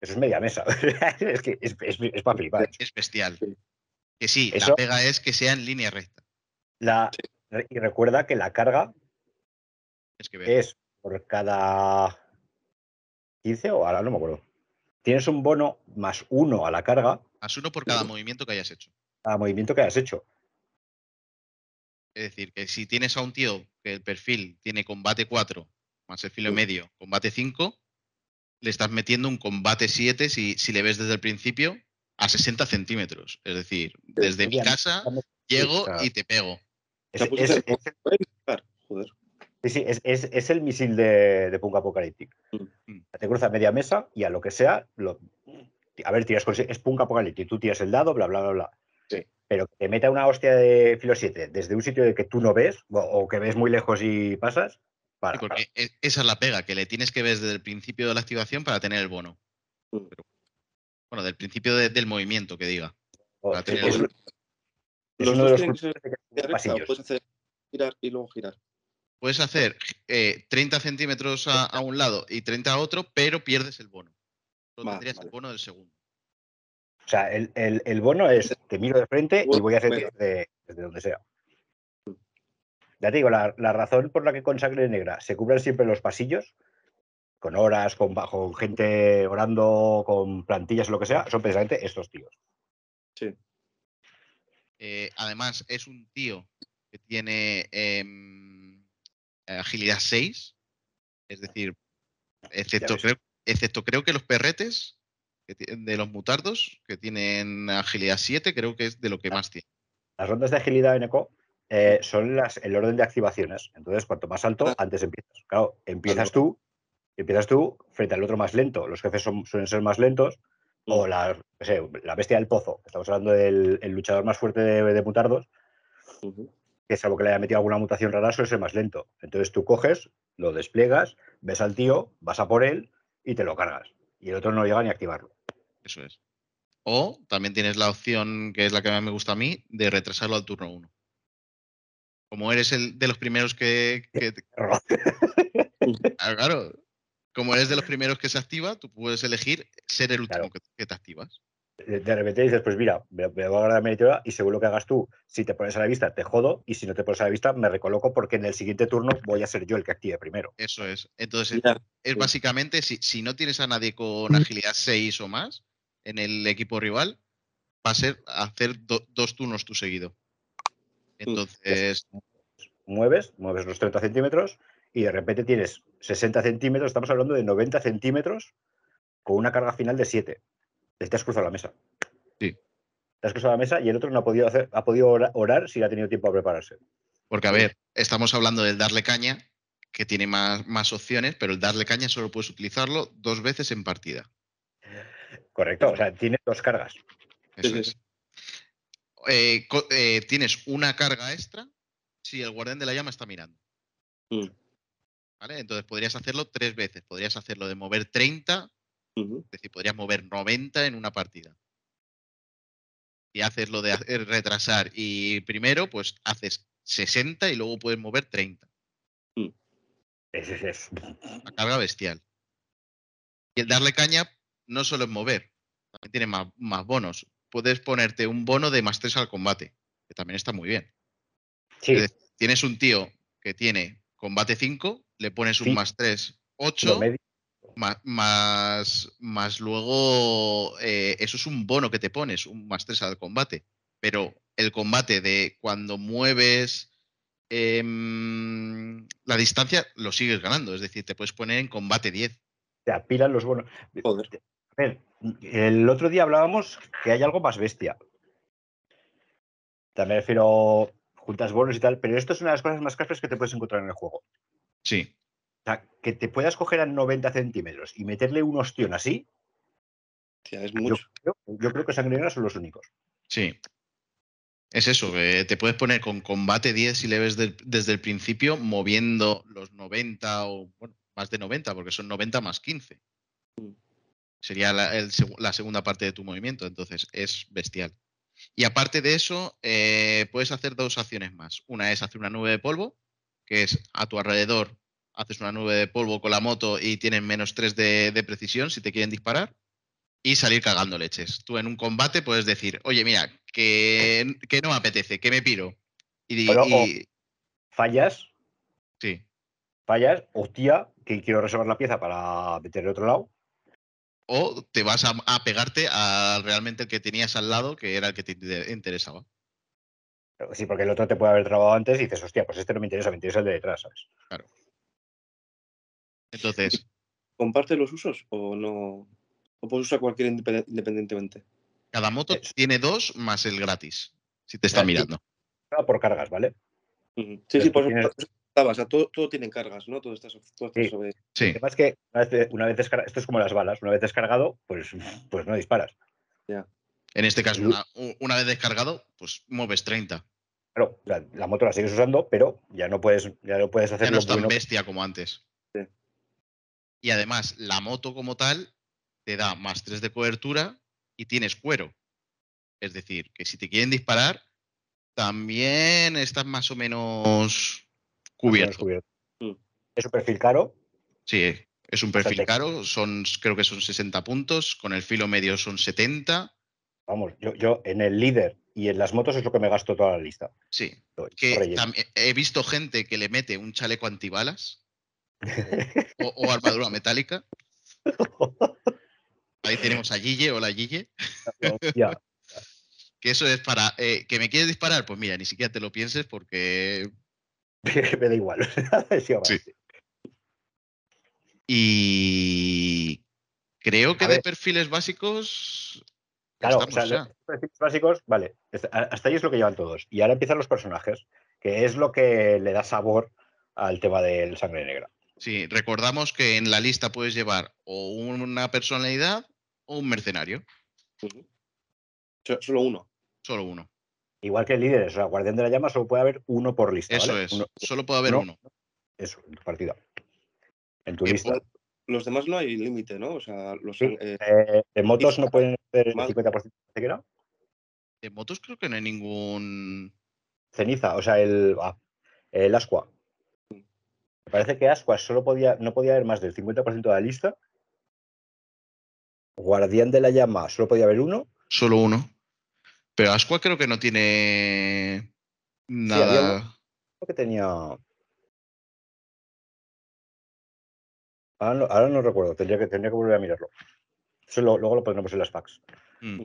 Eso es media mesa. es que es, es, para flipar. Es bestial. Sí. Que sí, Eso- la pega es que sea en línea recta. La, y recuerda que la carga Es que ver. es por cada 15 o ahora no me acuerdo. Tienes un bono más uno a la carga Más uno por cada movimiento que hayas hecho. a movimiento que hayas hecho. Es decir, que si tienes a un tío que el perfil tiene combate 4 más el filo Sí. medio, combate 5, le estás metiendo un combate 7 si, si le ves desde el principio a 60 centímetros. Es decir, desde mi Bien. casa llego claro. y te pego. Es, es- es- Puedes disparar, Joder. sí, sí, es- es- es el misil de, de Punk Apocalyptic. Mm. Te cruza media mesa y a lo que sea, lo- a ver, tiras con, es Punk Apocalyptic, tú tiras el dado, bla, bla, bla, bla. Pero que te meta una hostia de filo 7 desde un sitio de que tú no ves o, o que ves muy lejos y pasas, para. Sí, porque e- esa es la pega, que le tienes que ver desde el principio de la activación para tener el bono. Mm. Pero- bueno, del principio de- del movimiento, que diga. para- para tener es, el- es Los dos tienen que ser puntos de que- línea recta, o pasillos. puedes hacer girar y luego girar. Puedes hacer eh, 30 centímetros a, a un lado y 30 a otro, pero pierdes el bono. Solo Va, tendrías vale. el bono del segundo. O sea, el, el- el bono es te miro de frente y voy a hacer desde, desde donde sea. Ya te digo, la, la razón por la que con sangre negra se cubren siempre los pasillos, con horas, con, bajo gente orando, con plantillas o lo que sea, son precisamente estos tíos. Sí. Eh, además, es un tío que tiene em, agilidad 6. Es decir, excepto creo, excepto creo que los perretes de los mutardos, que tienen agilidad 7, creo que es de lo que más tiene. Las rondas de agilidad en ECO eh, son las, el orden de activaciones. Entonces, cuanto más alto, antes empiezas. Claro, empiezas tú, empiezas tú frente al otro más lento. Los jefes son- suelen ser más lentos. O la, no sé, la bestia del pozo. Estamos hablando del el luchador más fuerte de, de mutardos. Que salvo que le haya metido alguna mutación rara, suele ser más lento. Entonces tú coges, lo despliegas, ves al tío, vas a por él y te lo cargas. Y el otro no llega ni a activarlo. Eso es. O también tienes la opción, que es la que más me gusta a mí, de retrasarlo al turno 1. Como eres el de los primeros que, que- Ah, claro, como eres de los primeros que se activa, tú puedes elegir ser el último Claro. que, que te activas. De repente dices, pues mira, me, me voy a guardar meteora y según lo que hagas tú, si te pones a la vista, te jodo, y si no te pones a la vista, me recoloco porque en el siguiente turno voy a ser yo el que active primero. Eso es. Entonces, Ya, es sí. básicamente, si, si no tienes a nadie con agilidad 6 o más en el equipo rival, va a ser hacer do- dos turnos tú seguido. Entonces, Mueves, mueves los 30 centímetros y de repente tienes 60 centímetros, estamos hablando de 90 centímetros con una carga final de 7. Te has cruzado la mesa. Sí. Te has cruzado la mesa y el otro no ha podido, hacer, ha podido ora- orar si ha tenido tiempo a prepararse. porque a ver, estamos hablando del darle caña, que tiene más, más opciones, pero el darle caña solo puedes utilizarlo dos veces en partida. Correcto, o sea, tiene dos cargas. Eso es. Eh, eh, tienes una carga extra si el guardián de la llama está mirando. Mm. ¿Vale? Entonces podrías hacerlo tres veces. Podrías hacerlo de mover 30, Es decir, podrías mover 90 en una partida. Y haces lo de hacer- retrasar y primero, pues haces 60 y luego puedes mover 30. Es, es- es- Una carga bestial. Y el darle caña no solo es mover, también tiene más, más bonos. Puedes ponerte un bono de más 3 al combate, que también está muy bien. Sí, Es decir, tienes un tío que tiene combate 5, le pones un Sí. más 3, lo 8, medio- más, más, más luego, eh, eso es un bono que te pones, un más 3 al combate. Pero el combate de cuando mueves em, la distancia lo sigues ganando. Es decir, te puedes poner en combate 10. Te apilan los bonos. Joder. A ver, el otro día hablábamos que hay algo más bestia. También refiero juntas bonos y tal, pero esto es una de las cosas más cafres que te puedes encontrar en el juego. Sí. O sea, que te puedas coger a 90 centímetros y meterle un ostión así, Hostia, es yo mucho. creo, yo creo que sangre negra son los únicos. Sí. Es eso, que te puedes poner con combate 10 si le ves del- desde el principio, moviendo los 90 o bueno, más de 90, porque son 90 más 15. Mm. Sería la, el segu- la segunda parte de tu movimiento, entonces es bestial. Y aparte de eso, eh, puedes hacer dos acciones más. Una es hacer una nube de polvo, que es a tu alrededor, haces una nube de polvo con la moto y tienes menos 3 de, de precisión si te quieren disparar. Y salir cagando leches. Tú en un combate puedes decir, oye, mira, que, que no me apetece, que me piro. Y, Pero, y- Fallas, sí. fallas, hostia, que quiero reservar la pieza para meterle otro lado. O te vas a, a pegarte a realmente el que tenías al lado, que era el que te inter- interesaba. Sí, porque el otro te puede haber trabado antes y dices, hostia, pues este no me interesa, me interesa el de detrás, ¿sabes? Entonces, ¿Comparte los usos o no? ¿O puedes usar cualquiera independ- independientemente? cada moto Es- tiene dos más el gratis, si te está Ah, mirando. Ah, Por cargas, ¿vale? Sí, Pero sí, por eso estaba. O sea, todo, todo tiene cargas, ¿no? Todo está, todo está Sí. sobre. Sí, El tema es que una vez, una vez descargado, esto es como las balas, una vez descargado, pues, pues no disparas. en este caso, una, una vez descargado, pues mueves 30. Claro, la, la moto la sigues usando, pero ya no puedes, ya no puedes hacer Ya no es tan bueno. bestia como antes. Y además, la moto como tal te da más 3 de cobertura y tienes cuero. Es decir, que si te quieren disparar, también estás más o menos cubierto. cubierto. Mm. Es un perfil caro, Sí, es un perfil caro, son, creo que son 60 puntos, con el filo medio son 70. vamos, yo, yo en el líder y en las motos es lo que me gasto toda la lista. Sí, Lo- que he visto gente que le mete un chaleco antibalas o, o armadura metálica. Ahí tenemos a Gille, hola Gille. Ya, Que eso es para. eh, ¿Que me quieres disparar? Pues mira, ni siquiera te lo pienses porque. me da igual. Sí. Y. Creo que A de ver. perfiles básicos. Claro, o sea, perfiles básicos, vale, hasta hasta ahí es lo que llevan todos. Y ahora empiezan los personajes, que es lo que le da sabor al tema del sangre negra. Sí, recordamos que en la lista puedes llevar o una personalidad o un mercenario. Solo uno. Solo uno. Igual que el líder, o sea, guardián de la llama, solo puede haber uno por lista. Eso ¿vale? es. Uno- Solo puede haber no. uno. eso, en tu partida. En tu Que lista. Los demás no hay límite, ¿no? O sea, los. Sí. eh, Eh, de motos no pueden hacer el Mal. 50% de ceguera. De motos creo que no hay ningún. Ceniza, o sea, el, ah, el Asqua. Me parece que Asqua solo podía, no podía haber más del 50% de la lista. Guardián de la llama solo podía haber uno. Solo uno. Pero Asqua creo que no tiene. Nada. Creo que tenía. Ahora no, ahora no recuerdo, tendría que, tendría que volver a mirarlo. Eso lo- luego lo pondremos en las packs. Mm.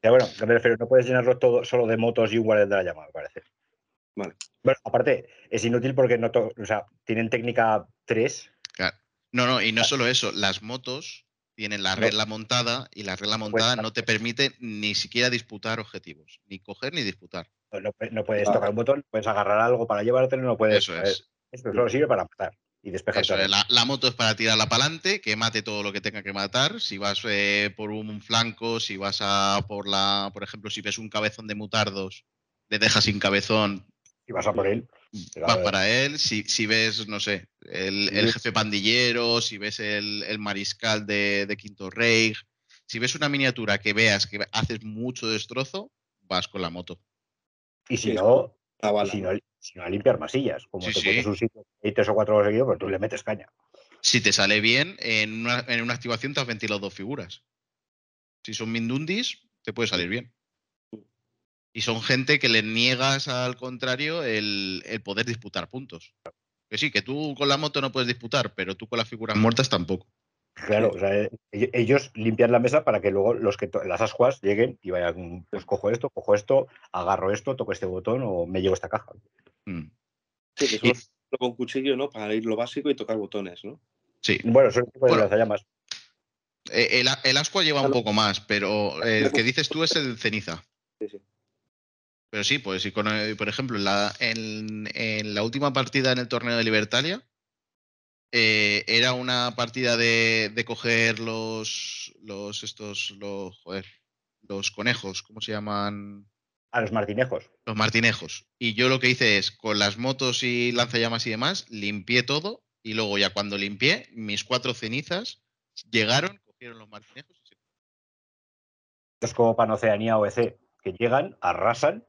Pero bueno, me refiero, no puedes llenarlo todo solo de motos y un guardián de la llama, me parece. Vale. Bueno, aparte, es inútil porque no o sea, tienen técnica 3. Claro. No, no, y no solo eso, las motos tienen la No. regla montada y la regla montada no te permite ni siquiera disputar objetivos, ni coger ni disputar. No, pu- no puedes Vale. tocar un botón, puedes agarrar algo para llevártelo, no puedes. Eso es. Esto solo sirve para matar y despejar. Eso es, terreno. la, la moto es para tirarla para adelante, que mate todo lo que tenga que matar. Si vas eh, por un flanco, si vas a por la, por ejemplo, si ves un cabezón de mutardos, le dejas sin cabezón, Y vas a por él. Vas para él. Si, si ves, no sé, el, el jefe pandillero, si ves el, el mariscal de, de Quinto Rey, si ves una miniatura que veas que haces mucho destrozo, vas con la moto. Y si no, y si no, si no, a limpiar masillas. Como Sí, te sí. pones un sitio y tres o cuatro seguidos, pero tú le metes caña. Si te sale bien, en una, en una activación te has ventilado dos figuras. Si son Mindundis, te puede salir bien. Y son gente que le niegas al contrario el, el poder disputar puntos. Que sí, que tú con la moto no puedes disputar, pero tú con las figuras muertas tampoco. Claro, o sea, eh, ellos limpian la mesa para que luego los que las ascuas lleguen y vayan, pues cojo esto, cojo esto, agarro esto, toco este botón o me llevo esta caja. Mm. Sí, que solo con cuchillo, ¿no? Para ir lo básico y tocar botones, ¿no? Sí. Bueno, eso es tipo de Bueno. lanzallamas. Eh, El, el ascua lleva un poco más, pero el que dices tú es el ceniza. Sí, sí. Pero sí, pues con, eh, por ejemplo, en la, en, en la última partida en el torneo de Libertalia, eh, era una partida de, de coger los, los estos, los, joder, los conejos, ¿cómo se llaman? A los martinejos. Los martinejos. Y yo lo que hice es, con las motos y lanzallamas y demás, limpié todo y luego ya cuando limpié, mis cuatro cenizas llegaron, cogieron los martinejos y se es como Panoceanía o EC, que llegan, arrasan,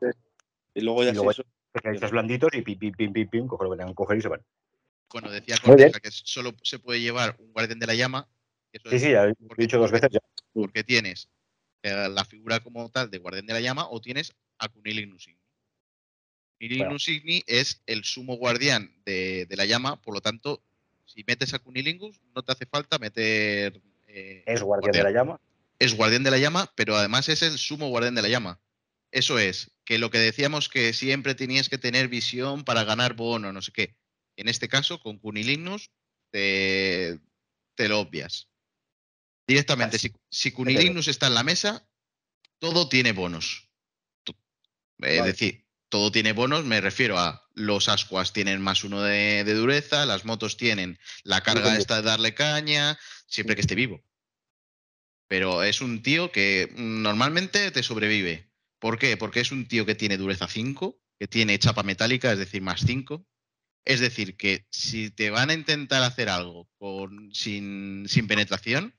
Y luego ya Y luego- sí, eso. especialistas blanditos y pim, pim, pim, pim, pim, cogen lo que tengan que coger y se van. Bueno, decía. Corteja que solo se puede llevar un guardián de la llama. eso Sí, es sí, ya he porque- dicho dos veces ya. Porque tienes eh, la figura como tal de guardián de la llama o tienes a Cunilignus Igni. Cunilignus Igni es el sumo guardián de, de la llama, por lo tanto, si metes a Cunilingus, no te hace falta meter. eh, Es guardián de la llama. es guardián de la llama, pero además es el sumo guardián de la llama. Eso es, que lo que decíamos que siempre tenías que tener visión para ganar bono, no sé qué. En este caso, con Cunilignus, te, te lo obvias. Directamente, si, si Cunilignus está en la mesa, todo tiene bonos. Es Vale. decir, todo tiene bonos, me refiero a los ascuas tienen más uno de, de dureza, las motos tienen la carga esta de darle caña, siempre que esté vivo. Pero es un tío que mm, normalmente te sobrevive. ¿Por qué? Porque es un tío que tiene dureza 5, que tiene chapa metálica, es decir, más 5. Es decir, que si te van a intentar hacer algo con, sin, sin penetración,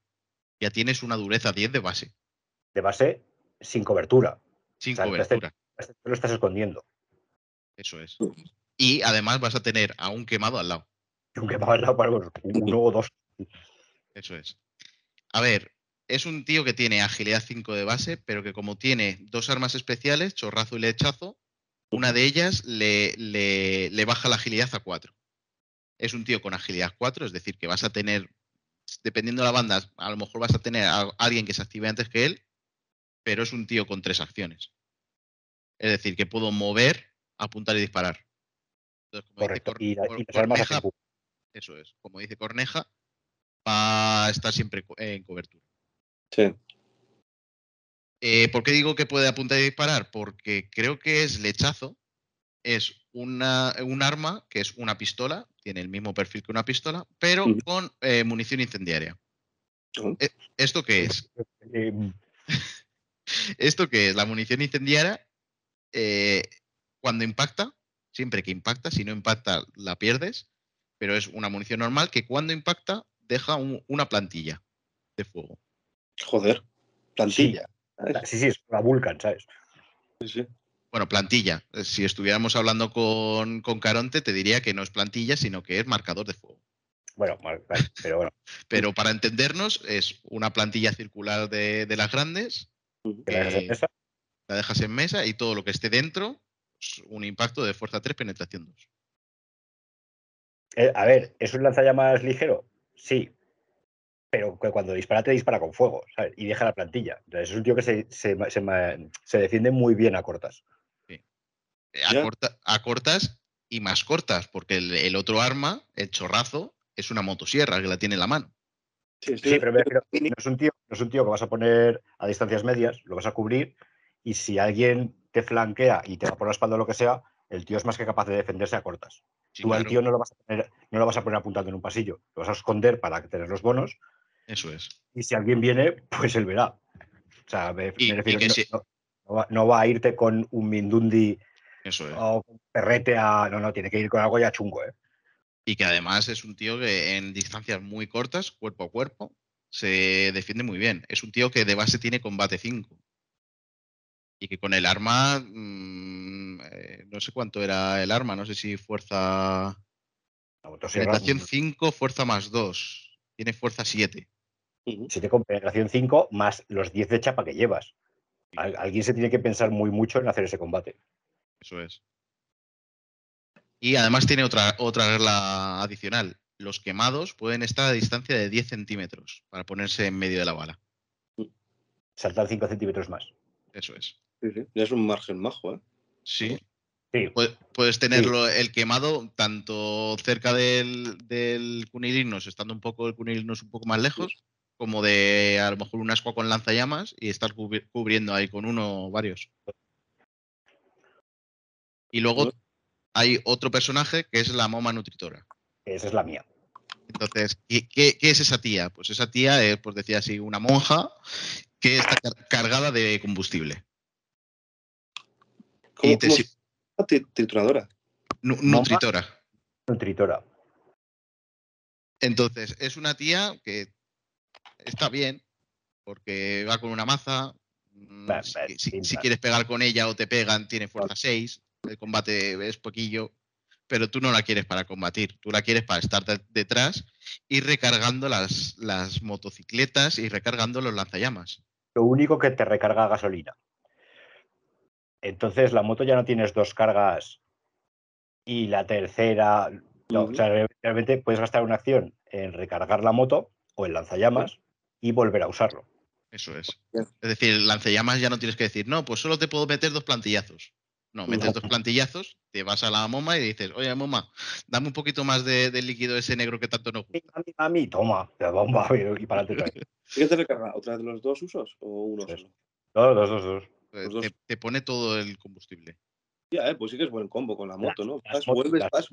ya tienes una dureza 10 de base, De base, sin cobertura. sin O sea, cobertura. Este Te lo estás escondiendo. Eso es. Y además vas a tener a un quemado al lado. Y un quemado al lado para uno o dos. Eso es. A ver, es un tío que tiene agilidad 5 de base, pero que como tiene dos armas especiales, chorrazo y lechazo, una de ellas le, le- le baja la agilidad a 4. Es un tío con agilidad 4, es decir, que vas a tener, dependiendo de la banda, a lo mejor vas a tener a alguien que se active antes que él, pero es un tío con tres acciones. Es decir, que puedo mover, apuntar y disparar. Entonces, como dice Correcto. Cor- Y, Cor- Corneja, eso es. Como dice Corneja, va a estar siempre en cobertura. Sí. Eh, ¿Por qué digo que puede apuntar y disparar? Porque creo que es lechazo. Es una, un arma que es una pistola, tiene el mismo perfil que una pistola, pero con eh, munición incendiaria. Ujú. Eh, ¿Esto qué es? eh, ¿Esto qué es? La munición incendiaria, eh, cuando impacta, siempre que impacta, si no impacta la pierdes, pero es una munición normal que cuando impacta deja un- una plantilla de fuego. Joder. Plantilla. Sí, sí, es la Vulcan, ¿sabes? Sí, sí. Bueno, plantilla. Eh, Si estuviéramos hablando con, con Caronte, te diría que no es plantilla, sino que es marcador de fuego. Bueno, vale, vale, pero bueno, Pero para entendernos, es una plantilla circular de, de las grandes, que la dejas en Eh, mesa. la dejas en mesa y todo lo que esté dentro, pues, un impacto de fuerza 3, penetración 2. Eh, a ver, ¿es un lanzallamas ligero? Sí. Pero que cuando dispara, te dispara con fuego, ¿sabes? Y deja la plantilla. Entonces, es un tío que se, se, se defiende muy bien a cortas. Eh, A, Ya. corta- a cortas y más cortas, porque el, el otro arma, el chorrazo, es una motosierra que la tiene en la mano. Sí, Sí, pero no es un tío, no es un tío que vas a poner a distancias medias, lo vas a cubrir, y si alguien te flanquea y te va por la espalda o lo que sea, el tío es más que capaz de defenderse a cortas. Sí, Tú al claro, tío no lo vas a poner, no lo vas a poner apuntando en un pasillo, lo vas a esconder para tener los bonos, Eso es. y si alguien viene, pues él verá. O sea, me, Y- me refiero que no, si- no- no va, no va a irte con un Mindundi Eso es. o con perrete a. No, no, tiene que ir con algo ya chungo, ¿eh? Y que además es un tío que en distancias muy cortas, cuerpo a cuerpo, se defiende muy bien. Es un tío que de base tiene combate 5. Y que con el arma, mm, eh, no sé cuánto era el arma, no sé si fuerza... Penetración 5, fuerza más 2. Tiene fuerza 7. Ujú. Si te con penetración 5 más los 10 de chapa que llevas. Al- alguien se tiene que pensar muy mucho en hacer ese combate. Eso es. Y además tiene otra, otra regla adicional. los quemados pueden estar a distancia de 10 centímetros para ponerse en medio de la bala. Saltar 5 centímetros más. Eso es. Sí, sí. Ya es un margen majo, ¿eh? Sí. Sí. Pu- Puedes tenerlo el quemado tanto cerca del, del cunilinos, estando un poco el cunilinos un poco más lejos, como de a lo mejor un ascua con lanzallamas y estar cubri- cubriendo ahí con uno o varios. Y luego hay otro personaje que es la moma nutritora. Esa es la mía. Entonces, ¿qué, qué- qué es esa tía? Pues esa tía es, pues decía así, una monja que está car- cargada de combustible. ¿Cómo, Y te cómo si- se llama? Tri- Trituradora. nu- ¿Monja? nutritora. Nutritora. Entonces, es una tía que está bien, porque va con una maza. mm, si, quieres pegar con ella o te pegan, tiene fuerza 6. El combate es poquillo, pero tú no la quieres para combatir. Tú la quieres para estar de- detrás y recargando las, las motocicletas y recargando los lanzallamas. Lo único que te recarga gasolina. Entonces la moto ya no tienes dos cargas y la tercera. No, o sea, re- realmente puedes gastar una acción en recargar la moto o el lanzallamas y volver a usarlo. Eso es. Es decir, el lanzallamas ya no tienes que decir, no, pues solo te puedo meter dos plantillazos. No, metes No. dos plantillazos, te vas a la moma y dices, oye, moma, dame un poquito más de, del líquido ese negro que tanto nos gusta. Mami, mami, toma, la bomba y para. ¿Y qué te recarga? ¿Otra de los dos usos o uno solo? Dos, dos, dos, dos. Los dos. te, te pone todo el combustible. Ya, eh, pues sí que es buen combo con la moto, ¿no? las motos, vuelves, las- vas.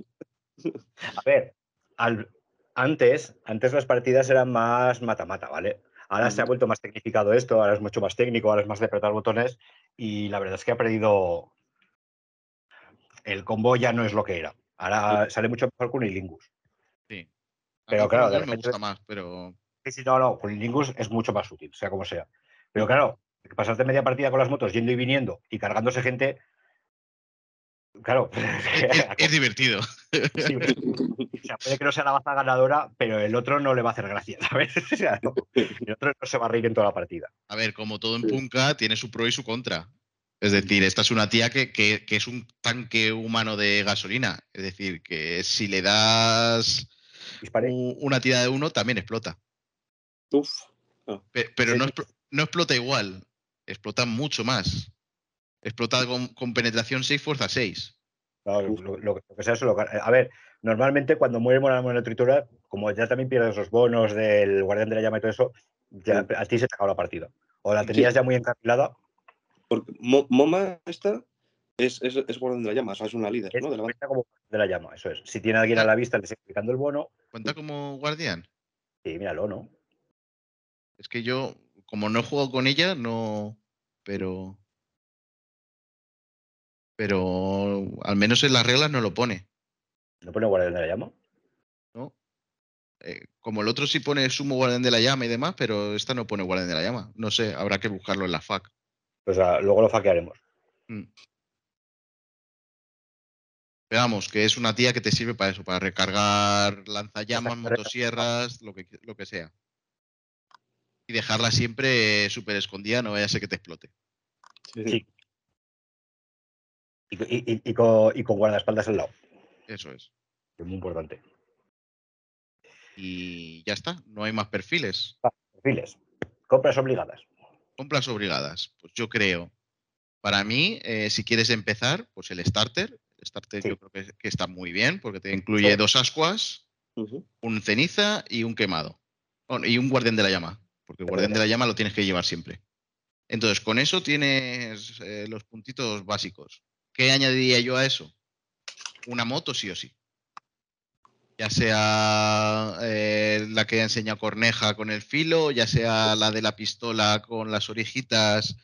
A ver, al- antes, antes las partidas eran más mata-mata, ¿vale? Ahora se ha vuelto más tecnificado esto, ahora es mucho más técnico, ahora es más de apretar botones y la verdad es que ha perdido. El combo ya no es lo que era. Ahora sale mucho mejor Cunilingus. Sí. A Pero claro, de menos me repente- gusta más, pero Sí, sí, no, no, Cunilingus es mucho más útil, sea como sea. Pero claro, pasarte media partida con las motos yendo y viniendo y cargándose gente. Claro, es, divertido. sí, O sea, puede que no sea la baza ganadora, pero el otro no le va a hacer gracia, ¿sabes? O sea, no. El otro no se va a reír en toda la partida. A ver, como todo en. Punka, tiene su pro y su contra. Es decir, esta es una tía que, que- que es un tanque humano de gasolina. Es decir, que si le das una tira de uno, también explota. Uf. Pe- Pero Sí. no, explo- no explota igual, explota mucho más. Explota con, con penetración 6, fuerza 6. No, lo, lo- lo que sea, eso lo A ver, normalmente cuando muere una monotritura, como ya también pierdes los bonos del guardián de la llama y todo eso, ya Sí. a ti se te acaba la partida. O la Sí. tenías ya muy encarrilada, Porque Mo- Moma esta es, es, es guardián de la llama, o sea, es una líder, es ¿no? De la como de la llama, eso es. Si tiene a alguien a la vista, le sigue aplicando el bono, ¿Cuenta como guardián? sí, míralo, ¿no? Es que yo, como no he jugado con ella, no. Pero. Pero al menos en las reglas no lo pone. ¿No pone guardián de la llama? ¿no? Eh, como el otro sí pone sumo guardián de la llama y demás, pero esta no pone guardián de la llama. No sé, habrá que buscarlo en la FAQ. Pues ah, luego lo faquearemos. Mm. Pero vamos, que es una tía que te sirve para eso, para recargar lanzallamas, motosierras, lo que, lo que sea. Y dejarla siempre súper escondida, no vaya a ser que te explote. Sí. Y- y- y con, y con guardaespaldas al lado, Eso es. es muy importante. Y ya está, no hay más perfiles. Perfiles. Compras obligadas. Compras obligadas. Pues yo creo, para mí, eh, si quieres empezar, pues el starter. El starter Sí. yo creo que, que está muy bien porque te incluye Sí. dos ascuas, un ceniza y un quemado. Bueno, y un guardián de la llama, porque el guardián de la llama lo tienes que llevar siempre. Entonces, con eso tienes eh, los puntitos básicos. ¿Qué añadiría yo a eso? Una moto sí o sí. Ya sea eh, la que ha enseñado Corneja con el filo, ya sea la de la pistola con las orejitas.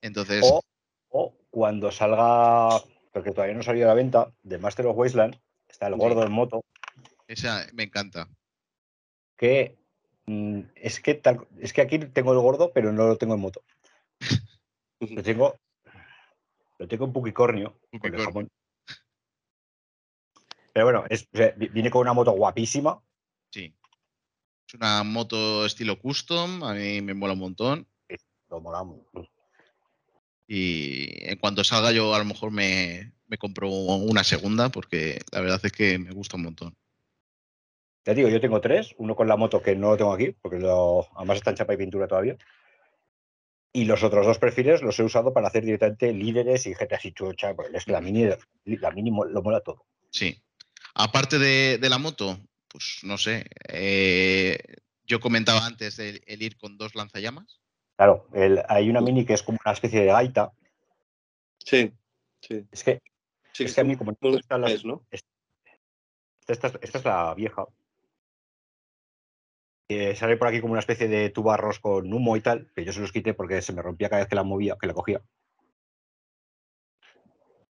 Entonces, O, o cuando salga, porque todavía no ha salido a la venta, de Master of Wasteland, está el Sí. gordo en moto, esa me encanta. que mm, es que tal- es que aquí tengo el gordo, pero no lo tengo en moto. Lo tengo, lo tengo con el Puquicornio. jamón. Pero bueno, es, o sea, vi- viene con una moto guapísima. Sí. Es una moto estilo custom, a mí me mola un montón. Lo molamos. Y en cuanto salga yo a lo mejor me, me compro una segunda porque la verdad es que me gusta un montón. Ya digo, yo tengo tres, uno con la moto que no lo tengo aquí, porque lo, además está en chapa y pintura todavía. Y los otros dos perfiles los he usado para hacer directamente líderes y GTA y chucha, porque es que la mini, la mini lo mola todo. Sí. Aparte de, de la moto, pues no sé. eh, yo comentaba antes el, el ir con dos lanzallamas. Claro, el- hay una mini que es como una especie de gaita. Sí, sí. Es que, sí es que a mí como no me gustan las- es, ¿no? esta, esta es- esta es la vieja. Eh, sale por aquí como una especie de tubarros con humo y tal, que yo se los quité porque se me rompía cada vez que la movía, que la cogía.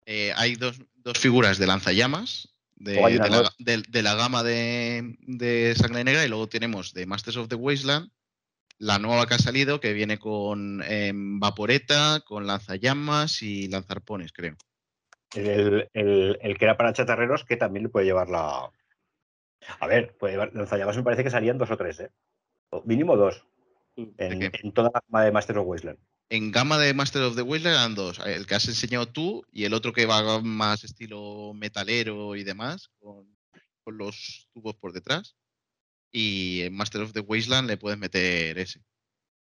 Eh, hay dos, dos figuras de lanzallamas de, la, nueva. de- de la gama de, de Sangre Negra y luego tenemos de Masters of the Wasteland, la nueva que ha salido que viene con em, vaporeta, con lanzallamas y lanzarpones, creo. El, el- el que era para chatarreros, que también le puede llevar la. A ver, llevar lanzallamas, me parece que salían dos o tres, ¿eh? O mínimo dos. Mm. En, ¿De qué? en toda la gama de Master of Wasteland. En gama de Masters of the Wasteland eran dos, el que has enseñado tú y el otro que va más estilo metalero y demás, con, con los tubos por detrás. Y en Master of the Wasteland le puedes meter ese.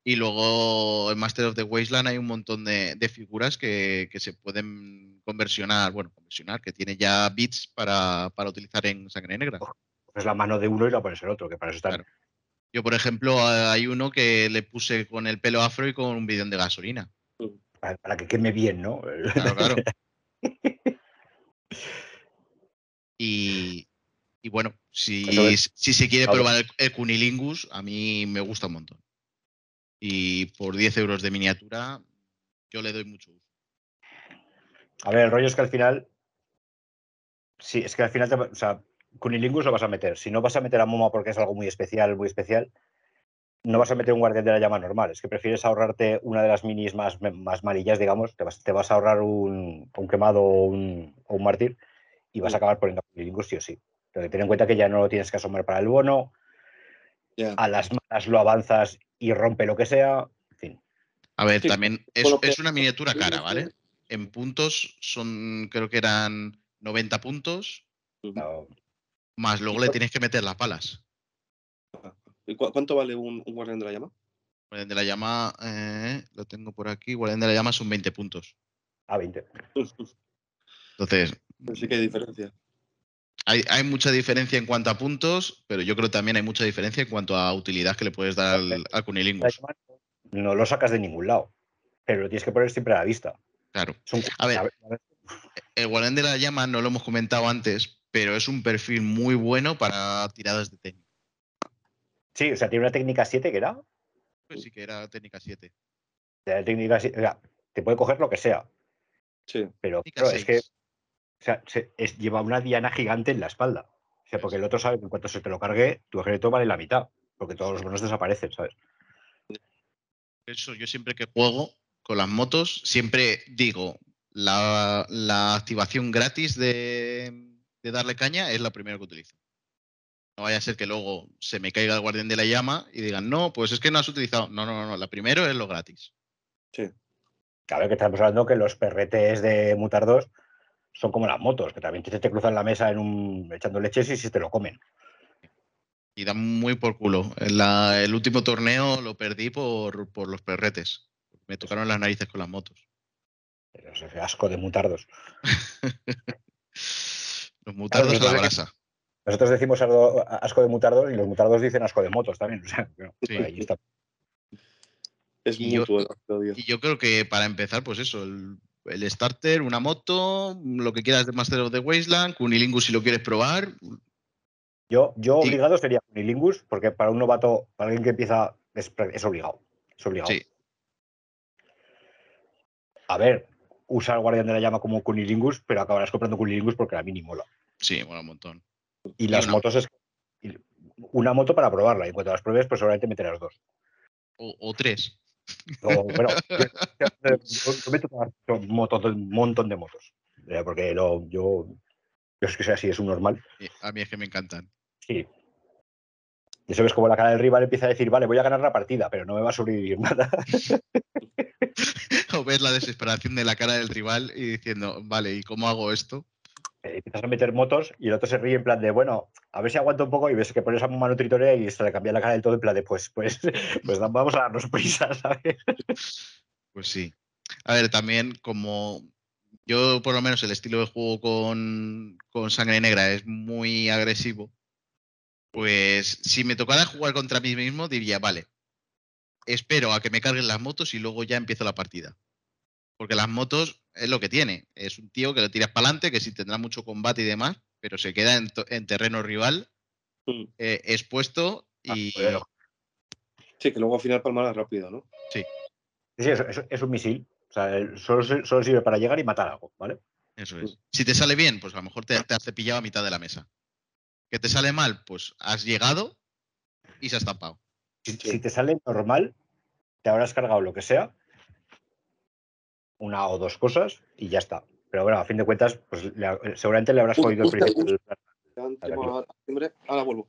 Y luego en Master of the Wasteland hay un montón de, de figuras que, que se pueden conversionar, bueno, conversionar, que tiene ya bits para, para utilizar en sangre negra. Pues la mano de uno y la pones el otro, que para eso están. Claro. Yo, por ejemplo, hay uno que le puse con el pelo afro y con un bidón de gasolina. Para, para que queme bien, ¿no? Claro, claro. Y, y bueno, si, Eso es- si se quiere Claro. probar el, el Cunilingus, a mí me gusta un montón. Y por 10 euros de miniatura, yo le doy mucho uso. A ver, el rollo es que al final. Sí, es que al final, te, va- o sea, Cunilingus lo vas a meter. Si no vas a meter a Moma porque es algo muy especial, muy especial, no vas a meter un guardián de la llama normal. Es que prefieres ahorrarte una de las minis más, más malillas, digamos. Te vas, te vas a ahorrar un, un quemado o un, o un mártir y vas a acabar poniendo a Cunilingus sí o sí. Pero ten en cuenta que ya no lo tienes que asomar para el bono. A las malas lo avanzas y rompe lo que sea. En fin. A ver, Sí, también es, es una miniatura cara, ¿vale? En puntos son, creo que eran 90 puntos, no, más luego le tienes que meter las palas. ¿Y cu- cuánto vale un, un guardián de la llama? Guardián de la llama, eh, lo tengo por aquí, Guardián de la llama son 20 puntos. a 20. Entonces, sí que hay diferencia. hay, hay mucha diferencia en cuanto a puntos, pero yo creo que también hay mucha diferencia en cuanto a utilidad que le puedes dar al, al Cunilingus. No lo sacas de ningún lado. Pero lo tienes que poner siempre a la vista. Claro. A ver. El Guardián de la Llama no lo hemos comentado antes, pero es un perfil muy bueno para tiradas de técnica. Sí, o sea, tiene una técnica 7 que era. Pues sí que era técnica 7. La técnica 7, o sea, te puede coger lo que sea. Sí. Pero claro, es que 6. o sea, se- es- lleva una diana gigante en la espalda. O sea, porque el otro sabe que en cuanto se te lo cargue, tu ejército vale la mitad. Porque todos los bonos desaparecen, ¿sabes? Eso yo siempre que juego con las motos, siempre digo, la, la activación gratis de, de darle caña es la primera que utilizo. No vaya a ser que luego se me caiga el Guardián de la Llama y digan, no, pues es que no has utilizado. No, no, no, no. La primera es lo gratis. Sí. Ver, que estamos hablando que los perretes de Mutar 2 son como las motos, que también te, te cruzan la mesa en un, echando leches y si te lo comen. Y dan muy por culo. La- el último torneo lo perdí por, por los perretes. Me tocaron las narices con las motos. Pero es asco de mutardos. Los mutardos a la brasa. Nosotros decimos asco asco de mutardos y los mutardos dicen asco de motos también. O sea, bueno, Sí. ahí está. Es Y yo- mutuo odio. Y yo creo que para empezar, pues eso, el, el starter, una moto, lo que quieras de Master of the Wasteland, Cunilingus si lo quieres probar. Yo, yo Y- obligado sería Unilingus, porque para un novato, para alguien que empieza, es, es obligado. Es obligado. Sí, A ver, usa el Guardián de la Llama como Cunilingus, pero acabarás comprando Cunilingus porque la mini mola. sí, mola un montón. Y las una- motos es una moto para probarla. Y en cuanto las pruebes, pues seguramente meterás dos. O, o tres. O, bueno, yo, meto un montón, un de motos. Eh, Porque lo- yo, yo es que sea así, es un normal. Sí, A mí es que me encantan. Sí. Y eso ves como la cara del rival empieza a decir, vale, voy a ganar la partida, pero no me va a sobrevivir nada. o ves la desesperación de la cara del rival y diciendo, vale, ¿y cómo hago esto? eh, empiezas a meter motos y el otro se ríe en plan de, bueno, a ver si aguanta un poco y ves que pones a mano tritorea y se le cambia la cara del todo en plan de, pues, pues, pues vamos a darnos prisa, ¿sabes? Pues sí. A ver, también como yo por lo menos el estilo de juego con, con sangre negra es muy agresivo, pues si me tocara jugar contra mí mismo diría, vale, espero a que me carguen las motos y luego ya empiezo la partida. Porque las motos es lo que tiene. Es un tío que lo tiras para adelante, que sí tendrá mucho combate y demás, pero se queda en, terreno rival, mm. eh, expuesto ah, y. sí, que luego al final palmará rápido, ¿no? Sí. Sí, es, un misil. O sea, solo, sirve para llegar y matar algo, ¿vale? Eso es. Si te sale bien, pues a lo mejor te, te has cepillado a mitad de la mesa. Que te sale mal, pues has llegado y se has tapado. Si, te sale normal, te habrás cargado lo que sea, una o dos cosas y ya está. Pero bueno, a fin de cuentas, pues seguramente le habrás jodido el primer. Ahora vuelvo.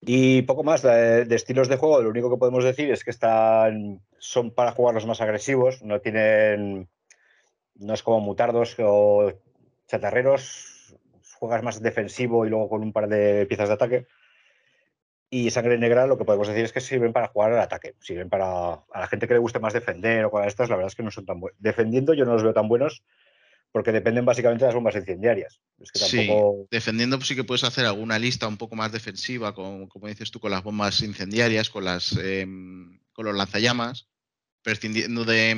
Y poco más de, estilos de juego, lo único que podemos decir es que están, son para jugar los más agresivos, no tienen, no es como mutardos o chatarreros, juegas más defensivo y luego con un par de piezas de ataque. Y sangre negra lo que podemos decir es que sirven para jugar al ataque, sirven para a la gente que le guste más defender o cosas estas, la verdad es que no son tan buenos. Defendiendo yo no los veo tan buenos porque dependen básicamente de las bombas incendiarias. Sí, defendiendo pues sí que puedes hacer alguna lista un poco más defensiva, con, como dices tú, con las bombas incendiarias, con, las, em, con los lanzallamas, prescindiendo de,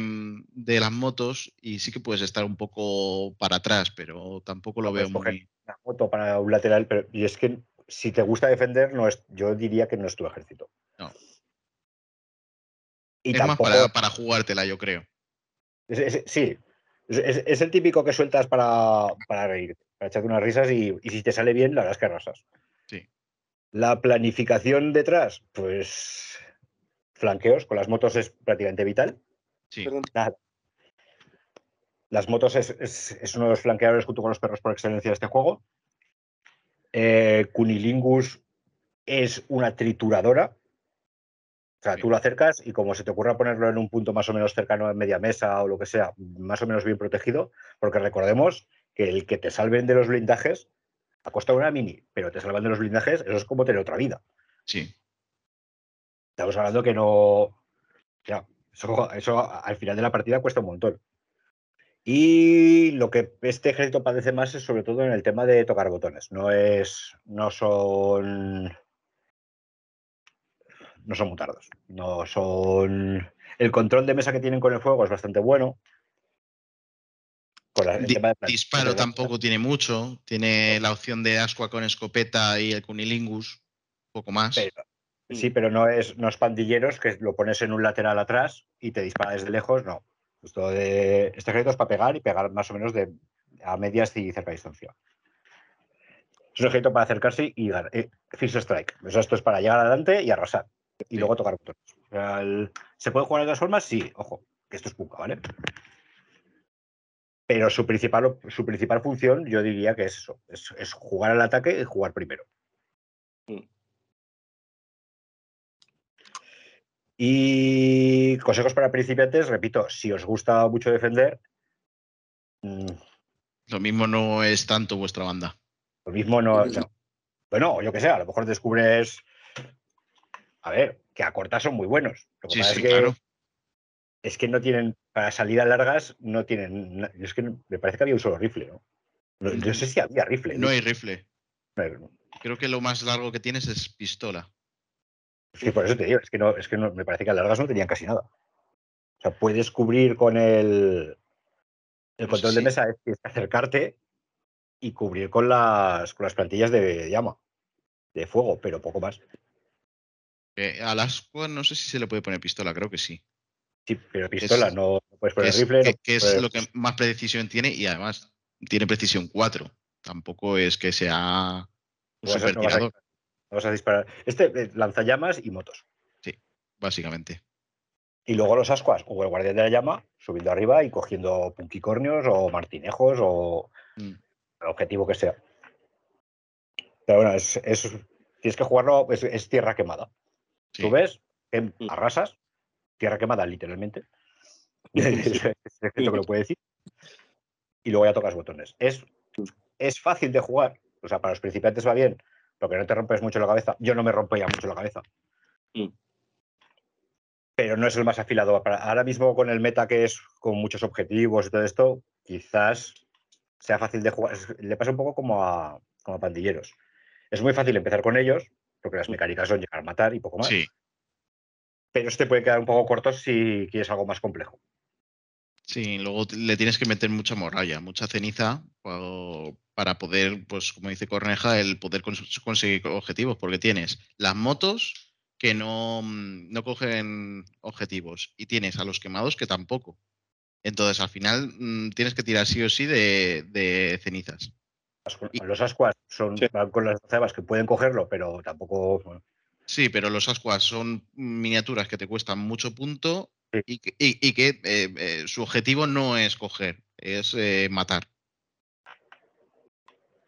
de, las motos y sí que puedes estar un poco para atrás, pero tampoco lo veo muy... Una moto para un lateral, pero y es que si te gusta defender, no es, yo diría que no es tu ejército. No. Y es más para, para, jugártela, yo creo. sí, es, el típico que sueltas para, para reír, para echarte unas risas y, si te sale bien, la verdad es que arrasas. Sí. La planificación detrás, pues flanqueos con las motos es prácticamente vital. Sí. Las motos es, es, uno de los flanqueadores junto con los perros por excelencia de este juego. Eh, Cunilingus es una trituradora. O sea, tú lo acercas y como se te ocurra ponerlo en un punto más o menos cercano a media mesa o lo que sea, más o menos bien protegido, porque recordemos que el que te salven de los blindajes ha costado una mini, pero te salvan de los blindajes, eso es como tener otra vida. Sí. Estamos hablando que no. Ya, eso al final de la partida cuesta un montón. Y lo que este ejército padece más es sobre todo en el tema de tocar botones. No es. No son. No son mutardos. No son. El control de mesa que tienen con el fuego es bastante bueno. disparo tampoco tiene mucho. Tiene la opción de Asqua con escopeta y el Cunilingus. Un poco más. sí, pero no es, no es pandilleros que lo pones en un lateral atrás y te dispara desde lejos. No de, este ejército es para pegar y pegar más o menos de, a medias y cerca distancia. Es un ejército para acercarse y dar. Eh, strike. esto es para llegar adelante y arrasar. Y luego tocar botones. ¿Se puede jugar de todas formas? Sí, ojo, que esto es punca, ¿vale? Pero su principal, su principal función, yo diría que es eso: es jugar al ataque y jugar primero. Y consejos para principiantes, repito, si os gusta mucho defender. Mm, lo mismo no es tanto vuestra banda. Lo mismo no. Bueno, yo que sé, a lo mejor descubres. A ver, que a cortas son muy buenos. Lo que pasa es que, claro. es que no tienen, para salidas largas, no tienen. Es que me parece que había un solo rifle, ¿no? No, sé si había rifle. No, hay rifle. Creo que lo más largo que tienes es pistola. Sí, por eso te digo, es que, no, es que no, me parece que a largas no tenían casi nada. O sea, puedes cubrir con el, el control de mesa, es, acercarte y cubrir con las, con las plantillas de llama, de fuego, pero poco más. Eh, a las no sé si se le puede poner pistola, creo que sí. Sí, pero pistola, no, puedes poner rifle. Que, es lo que más precisión tiene y además tiene precisión 4. Tampoco es que sea un super tirador. Vamos a disparar. Este eh, lanza llamas y motos. Sí, básicamente. Y luego los ascuas o el guardián de la llama subiendo arriba y cogiendo punquicornios o martinejos o mm. el objetivo que sea. Pero bueno, es, tienes que jugarlo, es, tierra quemada. Tú ves, mm. arrasas, tierra quemada literalmente. es que lo puede decir. y luego ya tocas botones. Es, es fácil de jugar, o sea, para los principiantes va bien, porque no te rompes mucho la cabeza. Yo no me rompo ya mucho la cabeza. Mm. Pero no es el más afilado. Ahora mismo con el meta que es con muchos objetivos y todo esto, quizás sea fácil de jugar. Le pasa un poco como a, como a pandilleros. Es muy fácil empezar con ellos, porque las mecánicas son llegar a matar y poco más. Sí, Pero este puede quedar un poco corto si quieres algo más complejo. Sí, luego le tienes que meter mucha morralla, mucha ceniza pa- para poder, pues como dice Corneja, el poder cons- conseguir objetivos, porque tienes las motos que no, mm, no cogen objetivos y tienes a los quemados que tampoco. Entonces, al final mm, tienes que tirar sí o sí de, de cenizas. Los ascuas son Sí. van con las cebas que pueden cogerlo, pero tampoco. Sí, pero los ascuas son miniaturas que te cuestan mucho punto Sí. y que, y- y que, eh, eh, su objetivo no es coger, es eh, matar.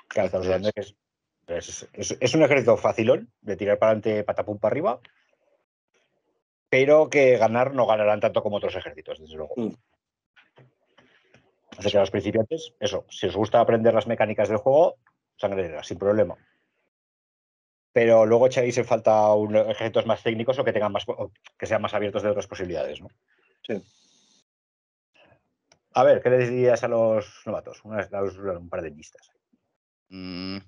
Claro, estamos hablando de que es, es- es- es un ejército facilón de tirar para adelante, patapum para arriba, pero que ganar no ganarán tanto como otros ejércitos, desde luego. Mm. Así que a los principiantes, eso, si os gusta aprender las mecánicas del juego, sangre negra, sin problema. Pero luego echáis en falta un, ejércitos más técnicos o que tengan más o que sean más abiertos de otras posibilidades, ¿no? Sí. A ver, ¿qué les dirías a los novatos? Un par de listas. Mm,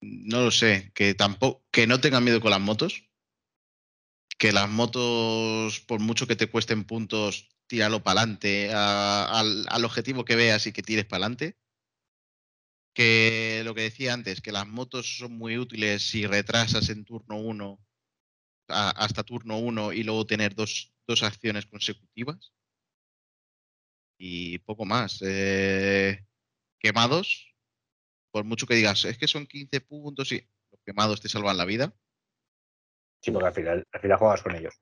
no lo sé, que tampoco, que no tengan miedo con las motos. Que las motos, por mucho que te cuesten puntos, tíralo para adelante al, al objetivo que veas y que tires para adelante. Que lo que decía antes, que las motos son muy útiles si retrasas en turno 1 hasta turno 1 y luego tener dos, dos acciones consecutivas. Y poco más. Eh, quemados, por mucho que digas, es que son 15 puntos y los quemados te salvan la vida. Sí, porque al final, al final juegas con ellos.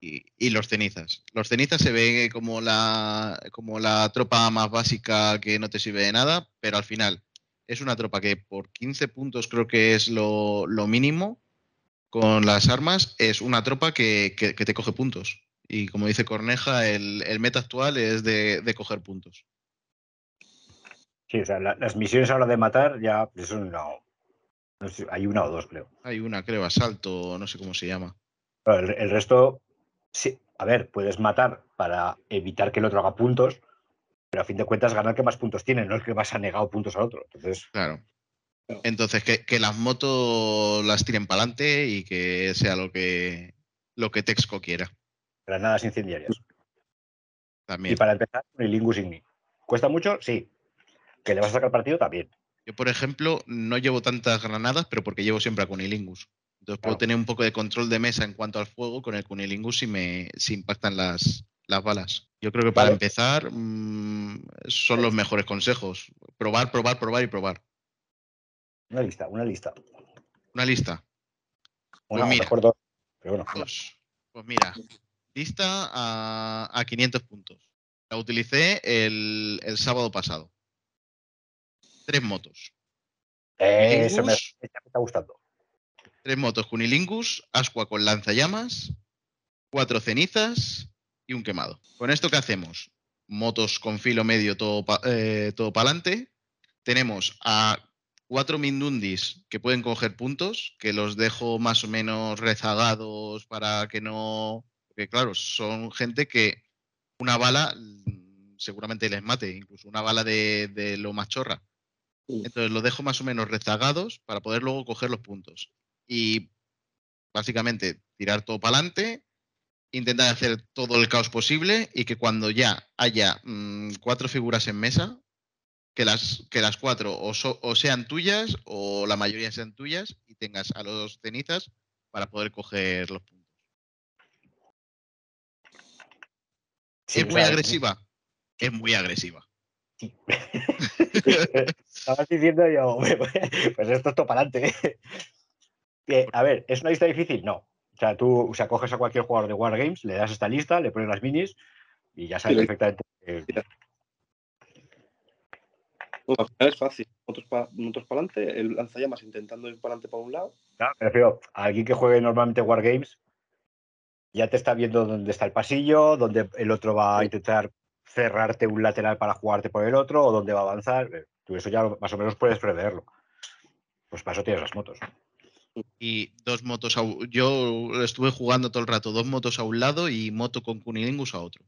Y, y los cenizas. Los cenizas se ve como la, como la tropa más básica que no te sirve de nada, pero al final es una tropa que por 15 puntos creo que es lo, lo mínimo con las armas, es una tropa que, que- que te coge puntos. Y como dice Corneja, el, el meta actual es de, de coger puntos. Sí, o sea, la- las misiones ahora de matar ya, eso no. no sé, hay una o dos, creo. Hay una, creo, asalto, no sé cómo se llama. El resto, sí, a ver, puedes matar para evitar que el otro haga puntos, pero a fin de cuentas ganar que más puntos tiene, no es que vas a negar puntos al otro. Entonces, Claro. Entonces, que, que las motos las tiren para adelante y que sea lo que, lo que Texco quiera. granadas incendiarias. También. Y para empezar, con el Lingus Igni. ¿Cuesta mucho? Sí. ¿Que le vas a sacar partido? También. Yo, por ejemplo, no llevo tantas granadas, pero porque llevo siempre a Cunilingus. Entonces puedo Claro. tener un poco de control de mesa en cuanto al fuego con el Cunilingus si me si impactan las, las balas. Yo creo que para Vale. empezar mm, son los mejores consejos. Probar, probar, probar y probar. Una lista, una lista. Una lista. Una, lo mira. mejor dos. Pero bueno, Dos. Pues mira, lista a, a 500 puntos. La utilicé el, el sábado pasado. Tres motos. eh, eso me está gustando. Tres motos Cunilingus, Ascua con lanzallamas, cuatro cenizas y un quemado. ¿Con esto qué hacemos? Motos con filo medio todo para todo adelante. Tenemos a cuatro Mindundis que pueden coger puntos, que los dejo más o menos rezagados para que no... Porque claro, son gente que una bala mm, seguramente les mate, incluso una bala de, de lo machorra. Entonces los dejo más o menos rezagados para poder luego coger los puntos. Y básicamente tirar todo para adelante, intentar hacer todo el caos posible y que cuando ya haya mm, cuatro figuras en mesa, que las, que las cuatro o, so- o sean tuyas o la mayoría sean tuyas y tengas a los cenizas para poder coger los puntos. Sí, ¿Es muy sea, agresiva? Es muy agresiva. sí. Estabas diciendo yo, pues esto es todo para adelante. A ver, ¿es una lista difícil? No. O sea, tú o sea, coges a cualquier jugador de Wargames, le das esta lista, le pones las minis y ya sabes Sí, perfectamente. eh, Bueno, al final es fácil. Nosotros para adelante, el lanzallamas intentando ir para adelante para un lado. Claro, me refiero a alguien que juegue normalmente Wargames, ya te está viendo dónde está el pasillo, dónde el otro va a intentar cerrarte un lateral para jugarte por el otro o dónde va a avanzar. Tú eso ya más o menos puedes preverlo. Pues para eso tienes las motos. Y dos motos a Yo estuve jugando todo el rato, dos motos a un lado y moto con Cunilingus a otro.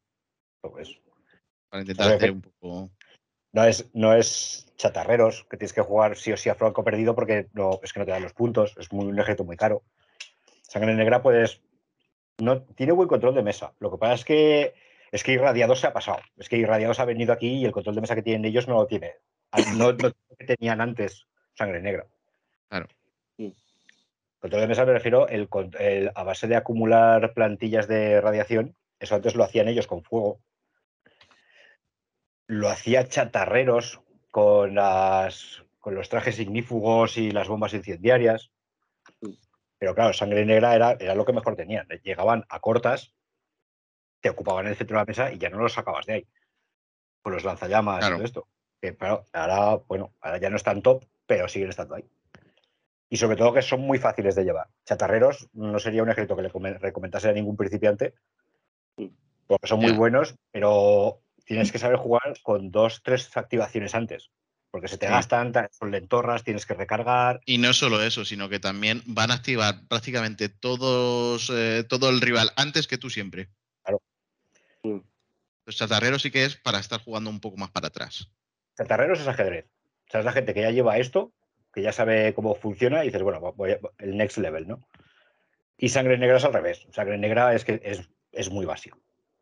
Pues, Para intentar hacer que- un poco. no, es, no es chatarreros, que tienes que jugar sí o sí a franco perdido porque no, es que no te dan los puntos. Es muy, un ejército muy caro. Sangre negra, puedes. No, tiene buen control de mesa. Lo que pasa es que es que Irradiados se ha pasado. Es que Irradiados ha venido aquí y el control de mesa que tienen ellos no lo tiene. Al- No, no tenían antes Sangre Negra. Claro. Control de mesa me refiero el, a base de acumular plantillas de radiación. Eso antes lo hacían ellos con fuego. Lo hacía chatarreros con las con los trajes ignífugos y las bombas incendiarias. Pero claro, sangre negra era, era lo que mejor tenían. Llegaban a cortas, te ocupaban el centro de la mesa y ya no los sacabas de ahí. Con los lanzallamas Claro. y todo esto. Que, claro, ahora, bueno, ahora ya no están top, pero siguen estando ahí. Y sobre todo que son muy fáciles de llevar. Chatarreros no sería un ejército que le come- recomendase a ningún principiante, porque son muy buenos, pero tienes que saber jugar con dos, tres activaciones antes. Porque se te Sí. gastan, ta- son lentorras, tienes que recargar. Y no solo eso, sino que también van a activar prácticamente todos, eh, todo el rival antes que tú siempre. Claro. Los chatarreros sí que es para estar jugando un poco más para atrás. Chatarreros es ajedrez. O sea, es la gente que ya lleva esto, que ya sabe cómo funciona y dices, bueno, voy a- el next level, ¿no? Y sangre negra es al revés. Sangre negra es que es, es muy básico.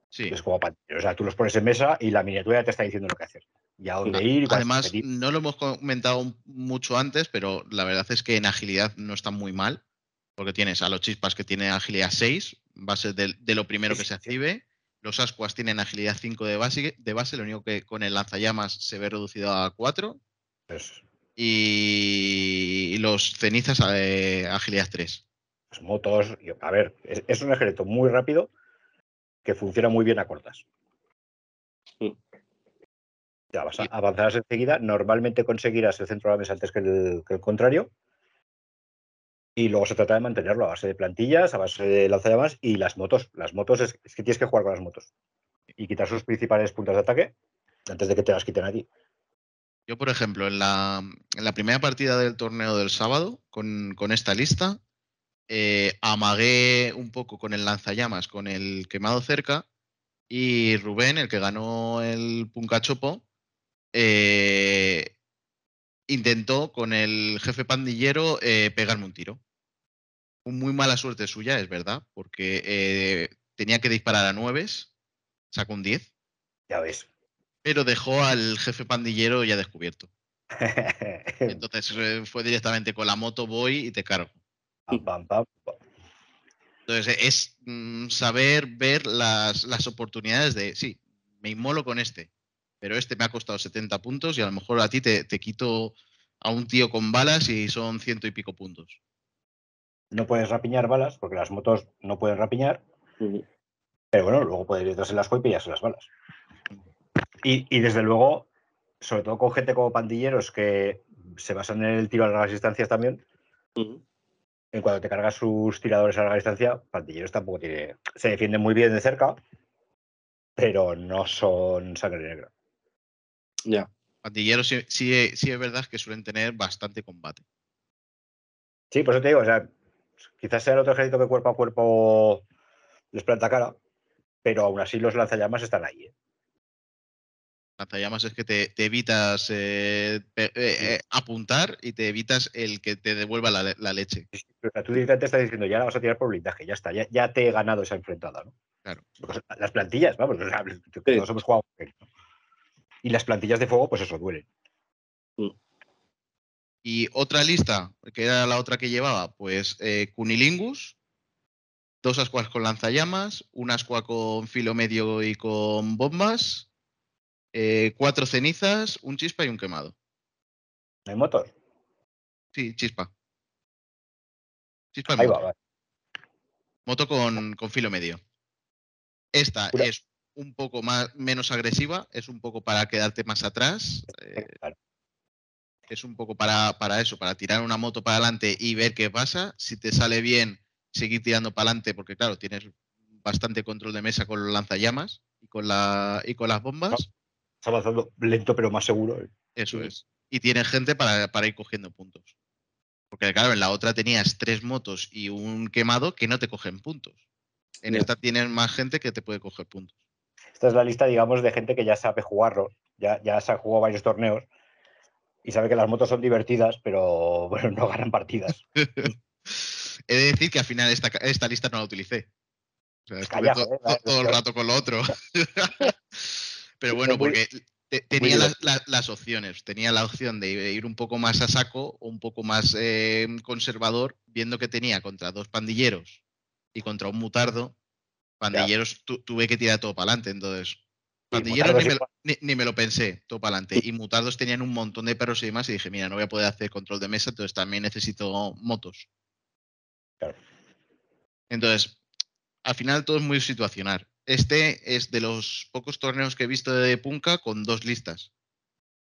Sí. Es como pan- O sea, tú los pones en mesa y la miniatura te está diciendo lo que hacer. Y a dónde ir. Además, no lo hemos comentado mucho antes, pero la verdad es que en agilidad no está muy mal, porque tienes a los chispas que tienen agilidad 6, base de, de lo primero que se active. Los ascuas tienen agilidad 5 de base, de base, lo único que con el lanzallamas se ve reducido a 4. Pues, Y los cenizas eh, agilidad 3. pues motos. y- a ver, es, es un ejército muy rápido que funciona muy bien a cortas. Mm. Ya vas a avanzarás enseguida. Normalmente conseguirás el centro de la mesa antes que el, que el contrario. Y luego se trata de mantenerlo a base de plantillas, a base de lanzallamas y las motos. Las motos es, es que tienes que jugar con las motos. Y quitar sus principales puntos de ataque antes de que te las quiten a ti. Yo, por ejemplo, en la, primera partida del torneo del sábado, con, esta lista, eh, amagué un poco con el lanzallamas, con el quemado cerca, y Rubén, el que ganó el Puncachopo, eh, intentó con el jefe pandillero eh, pegarme un tiro. Muy mala suerte suya, es verdad, porque tenía que disparar a nueves, sacó un 10, Ya ves. Pero dejó al jefe pandillero ya descubierto. Entonces eh, fue directamente con la moto voy y te cargo. Entonces eh, es mm, saber ver las, las oportunidades de, sí, me inmolo con este, pero este me ha costado 70 puntos y a lo mejor a ti te, te quito a un tío con balas y son ciento y pico puntos. No puedes rapiñar balas porque las motos no pueden rapiñar. Pero bueno, luego puedes ir detrás en las y pillarse las balas. Y, y desde luego, sobre todo con gente como pandilleros que se basan en el tiro a largas distancias también, en cuanto te cargas sus tiradores a larga distancia, pandilleros tampoco tiene. Se defienden muy bien de cerca, pero no son sangre negra. Ya. Pandilleros sí, sí, sí es verdad que suelen tener bastante combate. Sí, por eso te digo, o sea, quizás sea el otro ejército que cuerpo a cuerpo les planta cara, pero aún así los lanzallamas están ahí. ¿eh? Lanzallamas es que te, te evitas eh, pe- eh, eh, apuntar y te evitas el que te devuelva la, le- la leche. O sea, tú directamente estás diciendo, ya la vas a tirar por blindaje, ya está, ya, ya te he ganado esa enfrentada, ¿no? Claro. Porque las plantillas, vamos, o sea, todos hemos jugado. con él, ¿no? Y las plantillas de fuego, pues eso, duelen. Y otra lista, que era la otra que llevaba, pues eh, Cunilingus, dos ascuas con lanzallamas, una ascua con filo medio y con bombas, eh, cuatro cenizas, un chispa y un quemado. ¿No hay motos? Sí, chispa. Chispa y Ahí moto. va, va. Moto con, con filo medio. Esta es un poco más, menos agresiva, es un poco para quedarte más atrás, eh, Claro. es un poco para, para eso, para tirar una moto para adelante y ver qué pasa. Si te sale bien, seguir tirando para adelante, porque claro, tienes bastante control de mesa con los lanzallamas. y con, la, y con las bombas. Está avanzando lento pero más seguro. ¿eh? Eso es. Y tiene gente para, para ir cogiendo puntos. Porque claro, en la otra tenías tres motos y un quemado que no te cogen puntos. En esta tienes más gente que te puede coger puntos. Esta es la lista, digamos, de gente que ya sabe jugarlo, ya, ya se ha jugado varios torneos y sabe que las motos son divertidas, pero bueno, no ganan partidas. He de decir que al final esta, esta lista no la utilicé. O sea, estuve Calla, to- joder, to- vale, todo el rato con lo otro. Pero bueno, porque te- tenía las, opciones. Tenía la opción de ir un poco más a saco o un poco más eh, conservador, viendo que tenía contra dos pandilleros y contra un mutardo. Pandilleros tu- tuve que tirar todo para adelante. Entonces, pandilleros ni me, lo- ni- ni me lo pensé, todo para adelante. Y mutardos tenían un montón de perros y demás. Y dije, mira, no voy a poder hacer control de mesa, entonces también necesito motos. Claro. Entonces, al final todo es muy situacional. Este es de los pocos torneos que he visto de Punka con dos listas.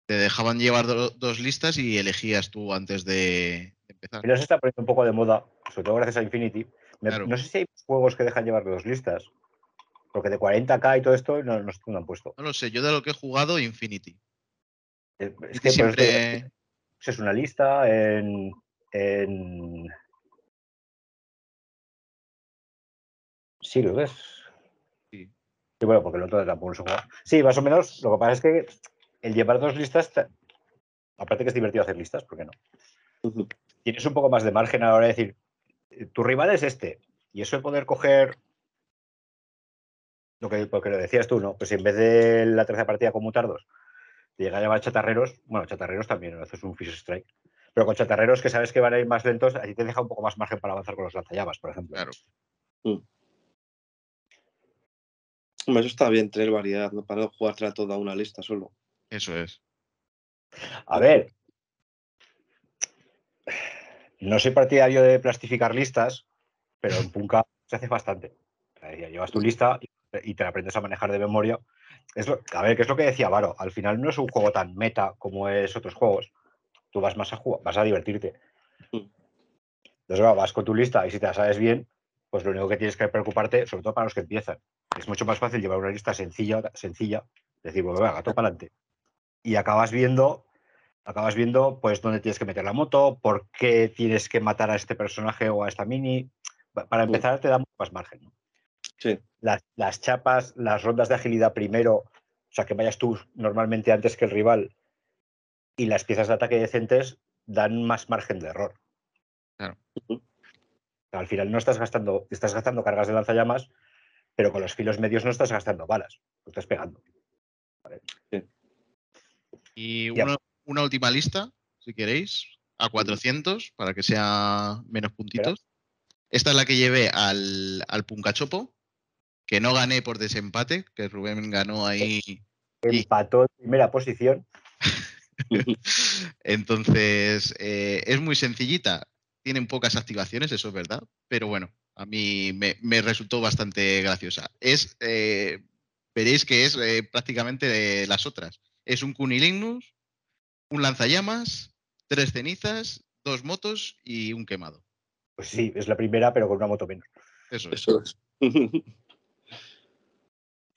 Te dejaban llevar do- dos listas y elegías tú antes de empezar. Pero se está poniendo un poco de moda, sobre todo gracias a Infinity. Me- Claro. No sé si hay juegos que dejan llevar dos listas, porque de 40k y todo esto no, no, no han puesto. No lo sé, yo de lo que he jugado, Infinity. Eh, Es Es que esto siempre. es una lista en, en... Sí, lo ves. Sí, bueno, porque el otro tampoco se juega. Sí, más o menos. Lo que pasa es que el llevar dos listas, te- aparte que es divertido hacer listas, ¿por qué no? Tienes un poco más de margen a la hora de decir, eh, tu rival es este. Y eso de poder coger lo que, lo que lo decías tú, ¿no? Pues en vez de la tercera partida con mutardos, te llega a llamar chatarreros, bueno, chatarreros también, haces un fish strike. Pero con chatarreros que sabes que van a ir más lentos, así te deja un poco más margen para avanzar con los lanzallamas, por ejemplo. Claro. Hombre, Eso está bien, tener variedad, ¿no? Para no jugártela toda una lista solo. Eso es. A ver. No soy partidario de plastificar listas, pero en Punka se hace bastante. Llevas tu lista y te la aprendes a manejar de memoria. Es lo- a ver, que es lo que decía Varo. Al final no es un juego tan meta como es otros juegos. Tú vas más a jugar, vas a divertirte. Mm. Entonces, vas con tu lista y si te la sabes bien, pues lo único que tienes que preocuparte, sobre todo para los que empiezan, es mucho más fácil llevar una lista sencilla, sencilla, decir, pues venga, gato para adelante. Y acabas viendo, acabas viendo pues dónde tienes que meter la moto, por qué tienes que matar a este personaje o a esta mini. Pa- Para empezar te da mucho más margen. ¿no? Sí. Las, las chapas, las rondas de agilidad primero, o sea, que vayas tú normalmente antes que el rival, y las piezas de ataque decentes dan más margen de error. Claro. Al final no estás gastando, estás gastando cargas de lanzallamas, pero con los filos medios no estás gastando balas, lo estás pegando. Y una, una última lista, si queréis, a 400, para que sea menos puntitos. Esta es la que llevé al, al Puncachopo, que no gané por desempate, que Rubén ganó ahí. Y- Empató en primera posición. Entonces, eh, es muy sencillita. Tienen pocas activaciones, eso es verdad. Pero bueno, a mí me, me resultó bastante graciosa. Es, eh, veréis que es eh, prácticamente de las otras. Es un Cunilignus, un lanzallamas, tres cenizas, dos motos y un quemado. Pues sí, es la primera, pero con una moto menos. Eso es. Eso es.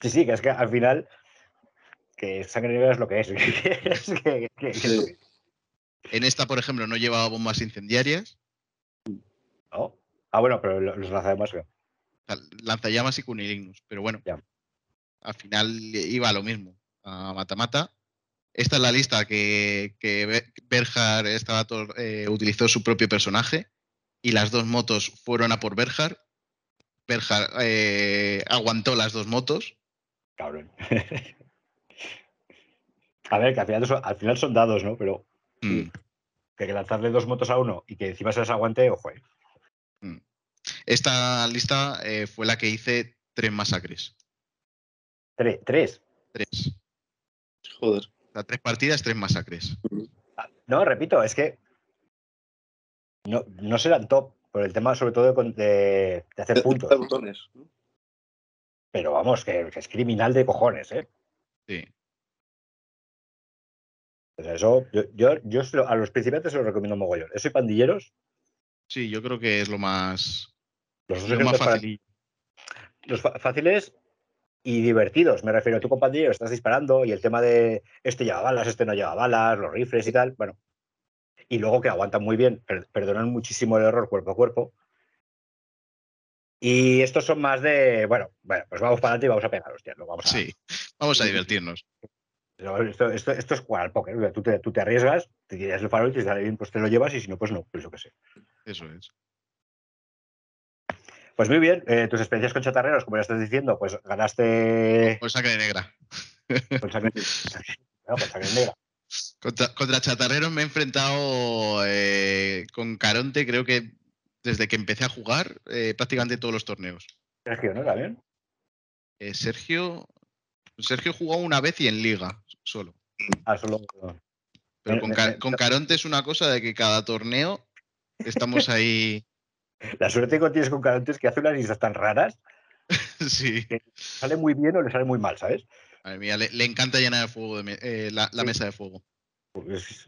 Sí, sí, que es que al final, que sangre negra es lo que es. Es que- que- que es lo que es, En esta, por ejemplo, no llevaba bombas incendiarias, ¿no? Ah, bueno, pero lo- los lanzallamas, lanzallamas y Cunilignus. Pero bueno, Ya. al final iba a lo mismo, a mata-mata. Esta es la lista que, que Be- Berhard estaba eh, utilizó su propio personaje y las dos motos fueron a por Berhard. Berhard eh, aguantó las dos motos. cabrón. A ver, que al final, son, al final son dados, ¿no? Pero Mm. que hay que lanzarle dos motos a uno y que encima se las aguante, ojo. eh. Esta lista eh, fue la que hice tres masacres. Tres, tres. Tres. Joder. O sea, tres partidas, tres masacres. Ah, No, repito, es que no, no serán top por el tema, sobre todo de, con- de- de hacer puntos. De botones. ¿no? Pero vamos, que, que es criminal de cojones, ¿eh? Sí. Eso, yo, yo, yo a los principiantes se los recomiendo mogollón. Eso y pandilleros, Sí, yo creo que es lo más, los dos lo para-. Los fáciles, y divertidos. Me refiero, a tu compañero estás disparando y el tema de este lleva balas, este no lleva balas, los rifles y tal, bueno. Y luego que aguantan muy bien, perdonan muchísimo el error cuerpo a cuerpo. Y estos son más de, bueno, bueno, pues vamos para adelante y vamos a pegar, hostia, vamos a... Sí, vamos a divertirnos. Esto, esto, esto, es jugar al póker. Tú te, tú te arriesgas, te tiras el farol y te sale bien, pues te lo llevas y si no, pues no, pues yo qué sé. Eso es. Pues muy bien, eh, tus experiencias con chatarreros, como ya estás diciendo, pues ganaste. Con sangre negra. Con sangre, negra. Contra, chatarreros me he enfrentado eh, con Caronte, creo que desde que empecé a jugar, eh, prácticamente todos los torneos. Sergio, ¿no? ¿También? Sergio. Sergio jugó una vez y en liga, solo. Ah, solo. Pero con, con Caronte es una cosa de que cada torneo estamos ahí. La suerte que tienes con Caronte que hace unas listas tan raras. sí. Que sale muy bien o le sale muy mal, ¿sabes? A mí le, encanta llenar de fuego eh, la, mesa de fuego. Pues,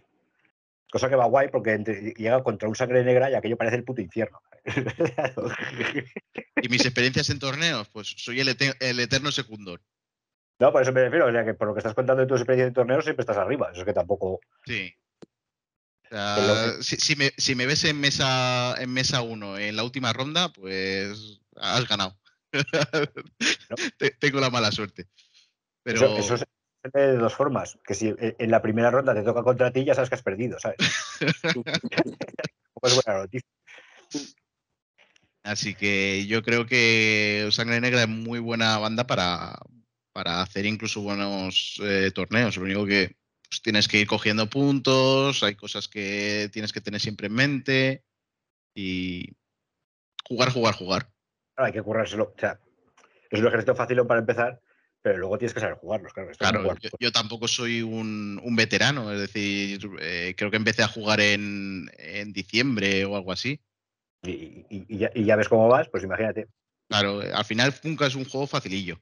cosa que va guay porque llega contra un sangre negra y aquello parece el puto infierno. y mis experiencias en torneos, pues soy el, eterno secundor. No, por eso me refiero, o sea que por lo que estás contando de tus experiencias en torneos siempre estás arriba. Eso es que tampoco. Sí si, me, ves en mesa en mesa 1 en la última ronda, pues has ganado. Tengo la mala suerte. Pero... Eso, es de dos formas. Que si en la primera ronda te toca contra ti, ya sabes que has perdido, ¿sabes? es buena noticia. Así que yo creo que Sangre Negra es muy buena banda para, hacer incluso buenos eh, torneos. Lo único que pues tienes que ir cogiendo puntos, hay cosas que tienes que tener siempre en mente y jugar, jugar, jugar. hay que currárselo. O sea, es un ejercicio fácil para empezar, pero luego tienes que saber jugarlos. Claro, claro yo, tampoco soy un, veterano, es decir, eh, creo que empecé a jugar en, diciembre o algo así. Y, ya, y, ya, ves cómo vas, pues imagínate. Claro, al final Funka es un juego facilillo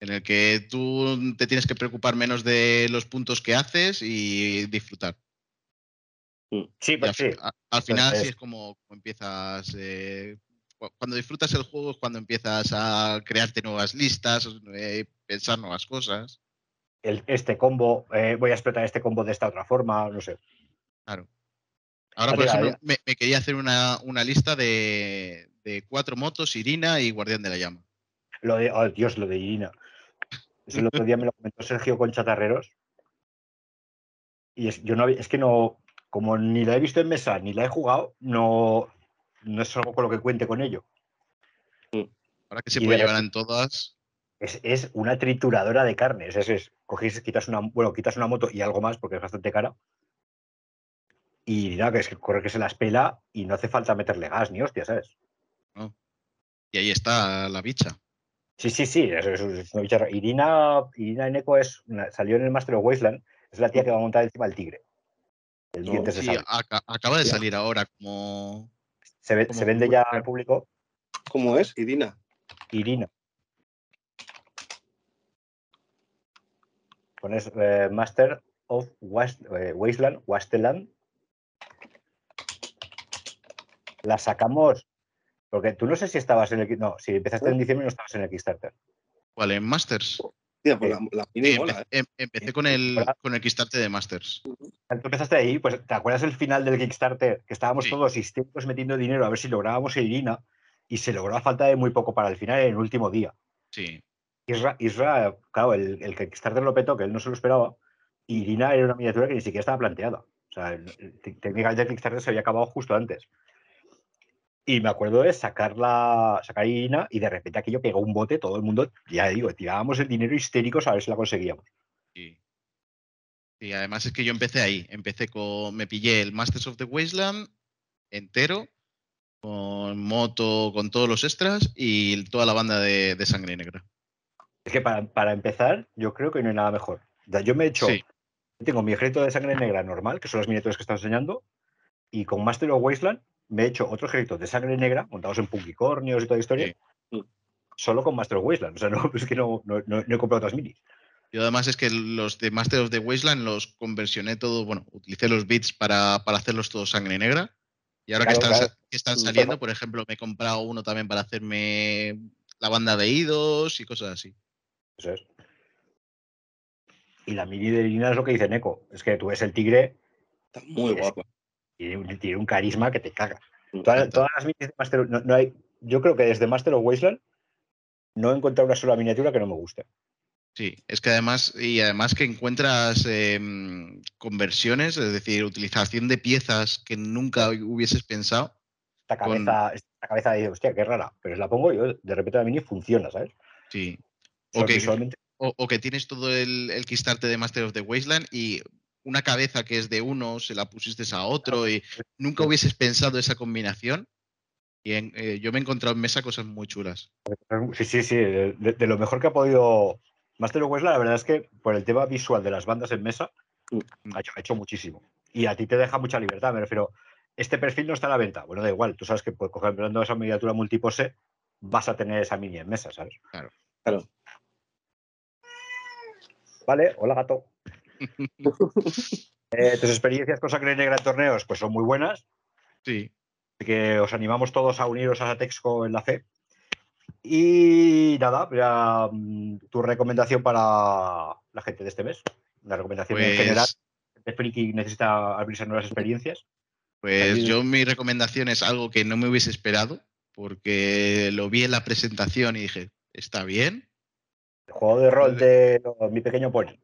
en el que tú te tienes que preocupar menos de los puntos que haces y disfrutar. Mm. Sí, pues sí. Al, final sí es como, empiezas. Eh, cuando disfrutas el juego es cuando empiezas a crearte nuevas listas, eh, pensar nuevas cosas. este combo, eh, voy a explotar este combo de esta otra forma, no sé. Claro. Ahora, por ejemplo, me, quería hacer una, lista de, de, cuatro motos, Irina y Guardián de la Llama. Lo de, oh Dios, lo de Irina el otro día me lo comentó Sergio con Chatarreros. Y es, yo no, es que no, como ni la he visto en mesa ni la he jugado, no, no es algo con lo que cuente con ello. Ahora que se puede llevar en todas. Es, una trituradora de carnes. Es, es, quitas una, bueno, quitas una moto y algo más porque es bastante cara. Y nada, que es que corre que se las pela y no hace falta meterle gas ni hostia, ¿sabes? Y ahí está la bicha. Sí, sí, sí, es, una bicharra. Irina, Irina Eneco es salió en el Master of Wasteland, es la tía que va a montar encima del tigre. El sí, acaba de salir ahora como... ¿Se, vende ya al público? ¿Cómo es? Irina. Irina. Pones eh, Master of eh, Wasteland, Wasteland. La sacamos porque tú no sé si estabas en el. No, si empezaste en diciembre no estabas en el Kickstarter. ¿Cuál? ¿En Masters? Pues la, ¿eh? em, empecé, con el, con el Kickstarter de Masters. Tú empezaste ahí, pues ¿te acuerdas el final del Kickstarter? Que estábamos todos histéricos metiendo dinero a ver si lográbamos Irina y se logró a falta de muy poco para el final en el último día. Sí. Isra, claro, el, el Kickstarter lo petó, que él no se lo esperaba, y Irina era una miniatura que ni siquiera estaba planteada. O sea, técnicamente el Kickstarter se había acabado justo antes. Y me acuerdo de sacarla, sacar Irina y de repente aquello pegó un bote, todo el mundo, ya digo, tirábamos el dinero histéricos a ver si la conseguíamos. Sí. Y además es que yo empecé ahí, empecé con, me pillé el Masters of the Wasteland entero, con moto, con todos los extras y toda la banda de, sangre negra. Es que para, empezar, yo creo que no hay nada mejor. Yo me he hecho, tengo mi ejército de sangre negra normal, que son las miniaturas que estás enseñando, y con Master of Wasteland me he hecho otro ejército de sangre negra, montados en punkicornios y toda la historia, solo con Master of Wasteland. O sea, no, es que no, he comprado otras minis. Yo además es que los de Master of the Wasteland los conversioné todo, bueno, utilicé los bits para, hacerlos todos sangre negra. Y ahora que, están, saliendo, por ejemplo, me he comprado uno también para hacerme la banda de idos y cosas así. Eso es. Y la mini de Lina es lo que dice Neko. Es que tú ves el tigre Está muy y tiene, tiene un carisma que te caga. Mm, Todas, las de Master no, no hay. Yo creo que desde Master of Wasteland no he encontrado una sola miniatura que no me guste. Sí, es que además, y además que encuentras em, conversiones, es decir, utilización de piezas que nunca hubieses pensado. Esta Con- cabeza, esta cabeza de hostia, qué rara. Pero la pongo y yo, de repente la mini funciona, ¿sabes? Sí. O que, visualmente. o, o que tienes todo el, el Kickstarter de Master of the Wasteland y una cabeza que es de uno, se la pusiste a otro y nunca hubieses pensado esa combinación. Y en- eh, yo me he encontrado en mesa cosas muy chulas. Sí, sí, sí. De, lo mejor que ha podido. Master of Wasteland, la verdad es que por el tema visual de las bandas en mesa, Mm. ha hecho, ha hecho muchísimo. Y a ti te deja mucha libertad, me refiero. Este perfil no está a la venta. Bueno, da igual. Tú sabes que, pues, cogiendo esa miniatura multipose, vas a tener esa mini en mesa, ¿sabes? Claro. Vale, hola gato. Eh, tus experiencias con sangre negra en torneos pues son muy buenas, Sí. así que os animamos todos a uniros a Texco en la fe. Y nada, ya, mm, tu recomendación para la gente de este mes. Una recomendación en general. Pues, De friki necesita abrirse nuevas experiencias. pues yo mi recomendación es algo que no me hubiese esperado, porque lo vi en la presentación y dije, está bien. El juego de rol de lo- mi pequeño pony.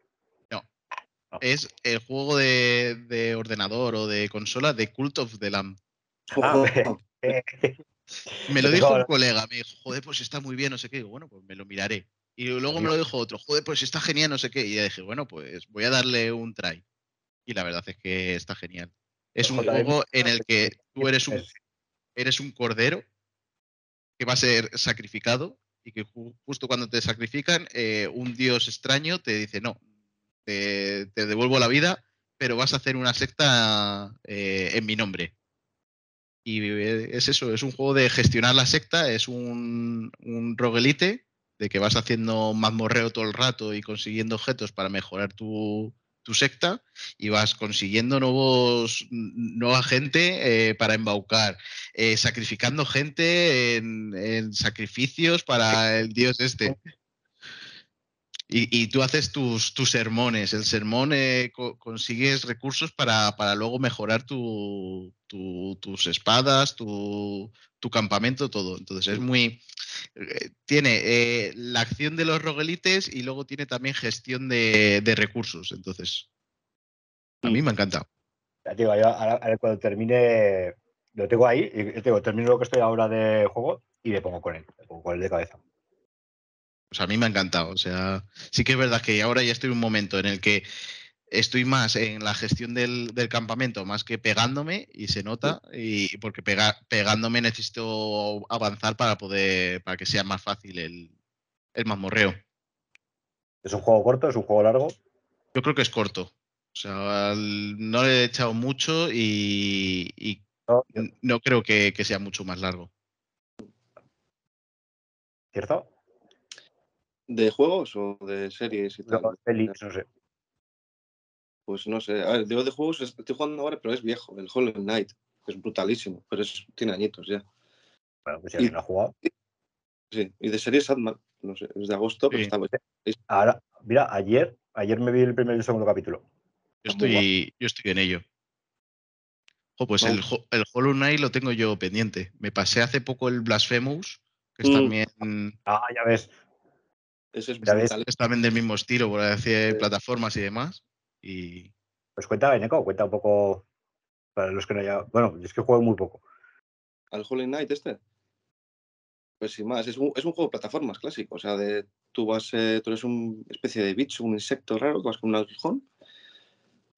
Es el juego de, de ordenador o de consola de Cult of the Lamb. Ah, Me lo dijo un colega, me dijo, joder, pues está muy bien, no sé qué. Digo, bueno, pues me lo miraré. Y luego me lo dijo otro, joder, pues está genial, no sé qué. Y ya dije, bueno, pues voy a darle un try. Y la verdad es que está genial. Es un juego en el que tú eres un, es- eres un cordero que va a ser sacrificado y que ju- justo cuando te sacrifican, eh, un dios extraño te dice, no, te, devuelvo la vida, pero vas a hacer una secta eh, en mi nombre. Y eh, es eso, es un juego de gestionar la secta, es un, un roguelite de que vas haciendo mazmorreo todo el rato y consiguiendo objetos para mejorar tu, tu secta y vas consiguiendo nuevos, nueva gente eh, para embaucar, sacrificando gente en, en sacrificios para el dios este. Y, y tú haces tus, tus sermones. El sermón eh, co- consigues recursos para, para luego mejorar tu, tu- tus espadas, tu, tu campamento, todo. Entonces es muy. eh, tiene eh, la acción de los roguelites y luego tiene también gestión de, de recursos. Entonces, a mí me ha encantado. Digo, yo ahora, cuando termine, lo tengo ahí, y digo, termino lo que estoy ahora de juego y me pongo con él, me pongo con él de cabeza. Pues a mí me ha encantado. O sea, sí que es verdad que ahora ya estoy en un momento en el que estoy más en la gestión del, del campamento, más que pegándome, y se nota, y porque pega- pegándome necesito avanzar para poder, para que sea más fácil el, el mazmorreo. Es un juego corto, es un juego largo. Yo creo que es corto. O sea, no le he echado mucho y, y ¿no? no creo que, que sea mucho más largo. ¿Cierto? ¿De juegos o de series y tal? No, pelis, no sé. Pues no sé. A ver, digo de juegos, estoy jugando ahora, pero es viejo. El Hollow Knight. Es brutalísimo, pero es, tiene añitos ya. Bueno, pues si alguien lo ha jugado. Sí. Y de series Sandman. No sé, es de agosto, pero Sí. está Ahora, mira, ayer, ayer me vi el primer y el segundo capítulo. Yo estoy, yo estoy en ello. Jo, pues el, el Hollow Knight lo tengo yo pendiente. Me pasé hace poco el Blasphemous, que es Mm. también, Ah, ya ves. Ese es brutal. es también del mismo estilo, por decir, Sí. plataformas y demás. Y Pues cuenta, Eneco, cuenta un poco para los que no haya. Bueno, es que juego muy poco. al Hollow Knight este. Pues sin más, es un, es un juego de plataformas clásico. O sea, de, tú vas, eh, tú eres una especie de bicho, un insecto raro, que vas con un aguijón.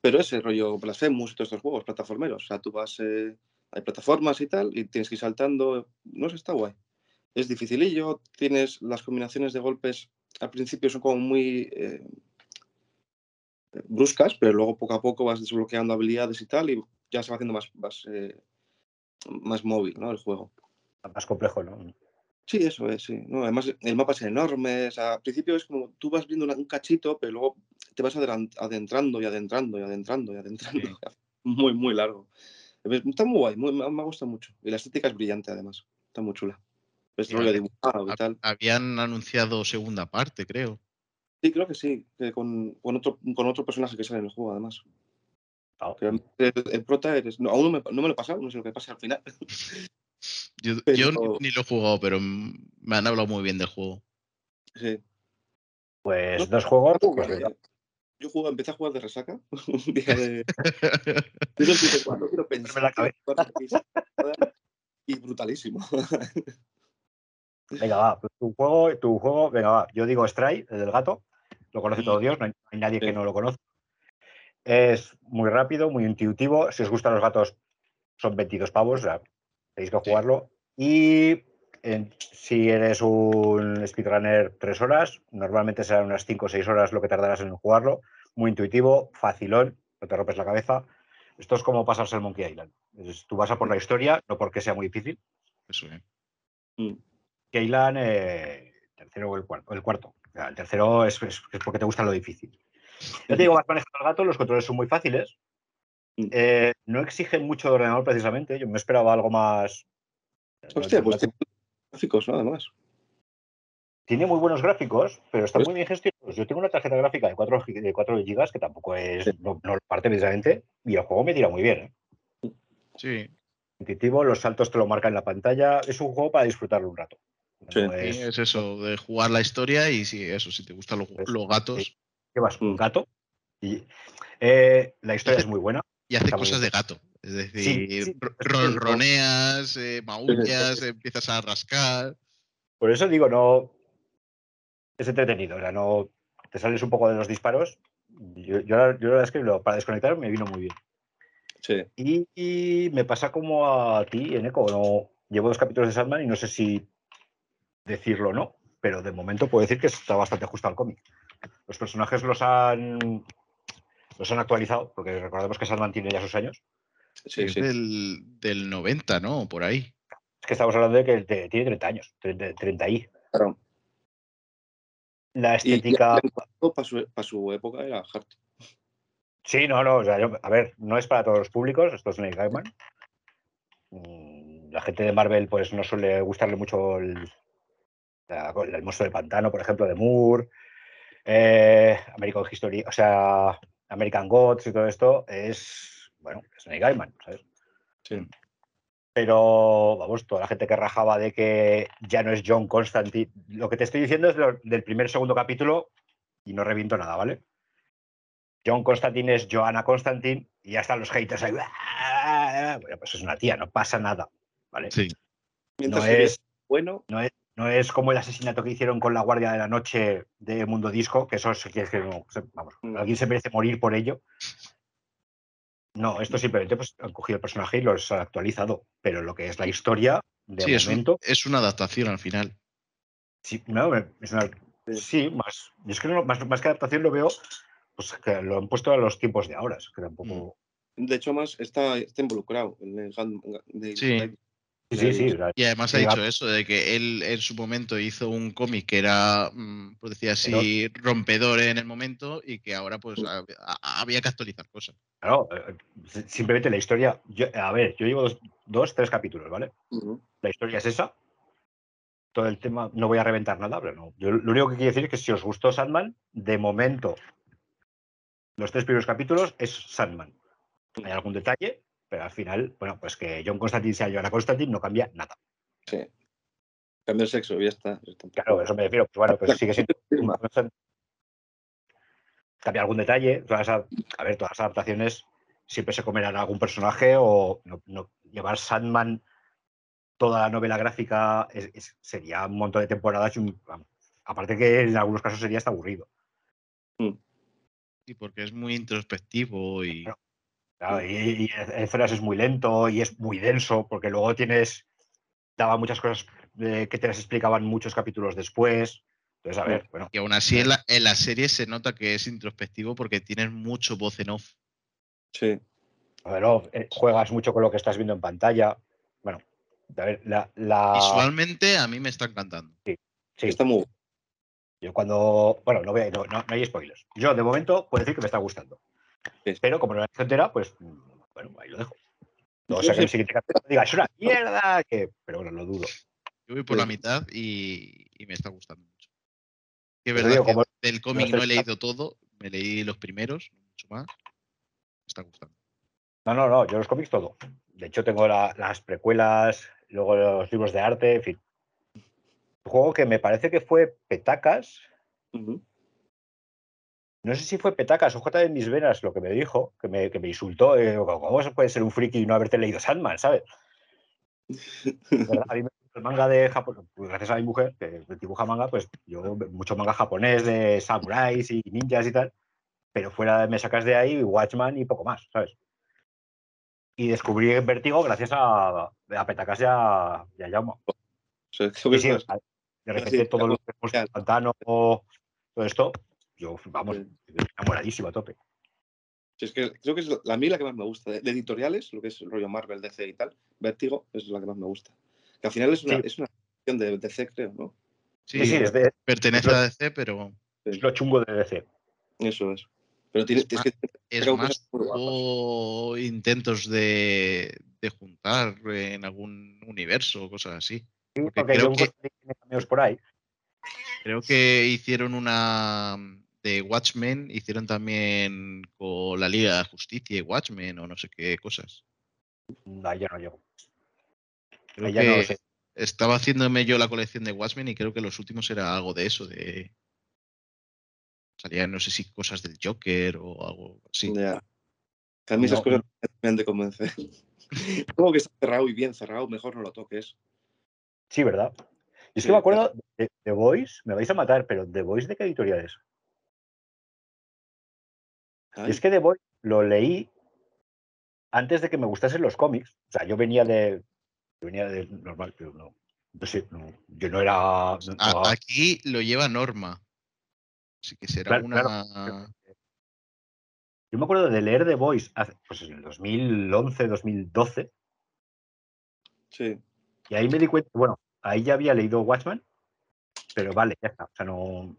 Pero ese rollo Blasphemous y todos estos juegos plataformeros. O sea, tú vas, eh, hay plataformas y tal, y tienes que ir saltando. No sé, está guay. Es dificilillo, tienes las combinaciones de golpes al principio son como muy eh, bruscas, pero luego poco a poco vas desbloqueando habilidades y tal, y ya se va haciendo más, más, eh, más móvil ¿no? el juego. Más complejo, ¿no? Sí, eso es, sí. No, además, el mapa es enorme. o sea, al principio es como tú vas viendo una- un cachito, pero luego te vas adentrando y adentrando y adentrando y adentrando. Sí. Muy, muy largo. Es- Está muy guay, muy- me gustado mucho. Y la estética es brillante, además. Está muy chula. Es Sí, rollo hab- dibujado y hab- tal. habían anunciado segunda parte, creo. Sí, creo que sí, que con, con otro, con otro personaje que sale en el juego, además. Que el, el prota eres. No, aún no me, no me lo he pasado, no sé lo que pasa al final. Yo, Pero- yo ni, ni lo he jugado, pero me han hablado muy bien del juego. Sí. Pues No, dos juegos. Yo, pues yo jugué- empecé a jugar de resaca un día de. Yo no sé cuándo, quiero pensar. la cabeza. Y brutalísimo. Venga, va. pues Tu juego, tu juego, venga, va. Yo digo Stray, el del gato. Lo conoce todo Dios, no hay, no hay nadie que Sí. no lo conozca. Es muy rápido, muy intuitivo. Si os gustan los gatos, son 22 pavos, o sea, tenéis que jugarlo. Y en- si eres un speedrunner, tres horas. Normalmente serán unas 5 o 6 horas lo que tardarás en jugarlo. Muy intuitivo, facilón, no te rompes la cabeza. Esto es como pasarse el Monkey Island. Es- tú vas a por la historia, no porque sea muy difícil. Eso, ¿eh? Mm. Keylan, eh, tercero o el cuarto. El, cuarto. El tercero es, es- es porque te gusta lo difícil. Yo te digo, vas manejando el gato, los controles son muy fáciles. Mm. Eh, no exigen mucho de ordenador precisamente. Yo me esperaba algo más. Hostia, pues tiene gráficos, ¿no? Además. Tiene muy buenos gráficos, pero están Pues- muy bien gestionados. Yo tengo una tarjeta gráfica de 4, gi- de 4 GB que tampoco es. No, no lo parte precisamente. Y el juego me tira muy bien. ¿eh? Sí, Intuitivo, los saltos te lo marcan en la pantalla. Es un juego para disfrutarlo un rato. Sí. Es- es eso, de jugar la historia y sí, eso, si te gustan los, Pues, los gatos llevas un gato y eh, la historia es muy buena. y muy cosas de gato. Es decir, sí, ronroneas, eh, maullas, empiezas a rascar. Por eso digo, no. Es entretenido, o sea, no. Te sales un poco de los disparos. Yo, yo, yo la verdad es que lo- para desconectar me vino muy bien. Sí. Y, y me pasa como a ti, en Eco. No, llevo dos capítulos de Sandman y no sé si decirlo o no, pero de momento puedo decir que está bastante justo al cómic. Los personajes los han. Los han actualizado, porque recordemos que Sandman tiene ya sus años. Sí, es sí. Del, del 90, ¿no? Por ahí. Es que estamos hablando de que te- tiene 30 años, 30, 30 y. Claro. La estética. para su, pa' su época era hard. Sí, no, no, o sea, yo- a ver, no es para todos los públicos, esto es Neil Gaiman. Mm, La gente de Marvel, pues no suele gustarle mucho el, el monstruo del pantano, por ejemplo, de Moore, eh, American History, o sea, American Gods y todo esto, es, bueno, es Neil Gaiman, ¿sabes? Sí. Pero, vamos, toda la gente que rajaba de que ya no es John Constantine, lo que te estoy diciendo es lo- del primer segundo capítulo y no reviento nada, ¿vale? John Constantine es Joanna Constantine y ya están los haters ahí. Bueno, pues es una tía, no pasa nada, ¿vale? Sí. Mientras No es, bueno, no es como el asesinato que hicieron con la Guardia de la Noche de Mundo Disco, que eso que es que no, se- vamos, Mm. alguien se merece morir por ello. No, esto simplemente pues, han cogido el personaje y los han actualizado, pero lo que es la historia, de Sí, es, un- momento, es una adaptación al final. Sí, no, es una- sí, más. yo es que no- más, más que adaptación lo veo, pues que lo han puesto a los tiempos de ahora. es que tampoco. de hecho, más está, está involucrado en el de- Sí. Sí, sí, sí. o sea, Y además ha dicho eso, de que él en su momento hizo un cómic que era, mm, por decir así, rompedor en el momento y que ahora pues ha- ha- había que actualizar cosas. claro, eh, si- simplemente la historia. yo- a ver, yo llevo dos, dos, tres capítulos, ¿vale? La historia es esa. Todo el tema, no voy a reventar nada, pero no. Yo lo único que quiero decir es que si os gustó Sandman, de momento, los tres primeros capítulos es Sandman. Hay algún detalle, pero al final, bueno, pues que John Constantine sea Joanna Constantine no cambia nada. Sí. Cambia el sexo, y ya está. Claro, eso me refiero. Pues bueno, pues sigue siendo. Cambia algún detalle. Todas las- a ver, todas las adaptaciones siempre se comerán a algún personaje o no, no- llevar Sandman toda la novela gráfica es- es- sería un montón de temporadas y un- aparte que en algunos casos sería hasta aburrido. Y porque es muy introspectivo y. Claro, y, y en zonas es muy lento y es muy denso porque luego tienes daba muchas cosas eh, que te las explicaban muchos capítulos después. Entonces, a ver, bueno, y aún así en la, en la serie se nota que es introspectivo porque tienes mucho voz en off. Sí. a ver, no, eh, juegas mucho con lo que estás viendo en pantalla. Bueno, a ver, la, la- Visualmente a mí me está encantando. sí, Está muy yo cuando, bueno, no, voy a- no, no- no hay spoilers. Yo de momento puedo decir que me está gustando. Pero como no la he entera, pues bueno, ahí lo dejo. No Yo sea que el siguiente capítulo diga, es una mierda, que, pero bueno, lo dudo. Yo voy por la mitad y, y me está gustando mucho. Que es verdad digo, que como- Del cómic no he leído todo, me leí los primeros, mucho más. Me está gustando. No, no, no, yo los cómics todo. De hecho, tengo la- las precuelas, luego los libros de arte, en fin. Un juego que me parece que fue Petacas. No sé si fue Petacas o J de mis venas lo que me dijo, que me, que me insultó. eh, ¿Cómo se puede ser un friki y no haberte leído Sandman, sabes? A mí el manga de Japón, pues gracias a mi mujer, que dibuja manga, pues yo mucho manga japonés de samuráis y ninjas y tal, pero fuera me sacas de ahí Watchman y poco más, ¿sabes? Y descubrí Vértigo gracias a, a Petacas y a, y a Jaume. Sí, de repente sí, todo lo que hemos claro. pantano, todo esto, yo, vamos, enamoradísimo a tope. Sí, es que creo que es la, a mí la que más me gusta. De, de editoriales, lo que es el rollo Marvel, DC y tal, Vértigo es la que más me gusta. Que al final es una, Sí. es una de DC, creo, ¿no? Sí, Sí, es, de- pertenece a DC, pero es lo chungo de DC. Eso es. Pero tiene, Es es que es que más es guapas. hubo intentos de, de juntar en algún universo o cosas así. Sí, Porque porque creo que- encontré que tiene cameos por ahí. Creo que hicieron una de Watchmen, hicieron también con la Liga de Justicia y Watchmen o no sé qué cosas. Ahí ya no llego. Creo no lo que sé. estaba haciéndome yo la colección de Watchmen y creo que los últimos era algo de eso, de salían no sé si cosas del Joker o algo así. ya. A mí esas No, cosas me han de convencer. Como que está cerrado y bien cerrado, mejor no lo toques. Sí, ¿verdad? Y es Sí, que me acuerdo de The Voice, me vais a matar, pero ¿The Voice de qué editorial es? Ay, Es que The Voice lo leí antes de que me gustasen los cómics. O sea, yo venía de. yo venía de normal, pero no. No sé, no, yo no era. no- A- no- aquí lo lleva Norma. Así que será Claro, una. claro. yo me acuerdo de leer The Voice hace- pues en el 2011, 2012, sí. y ahí me di cuenta, bueno, ahí ya había leído Watchmen, pero vale, ya está. O sea, no.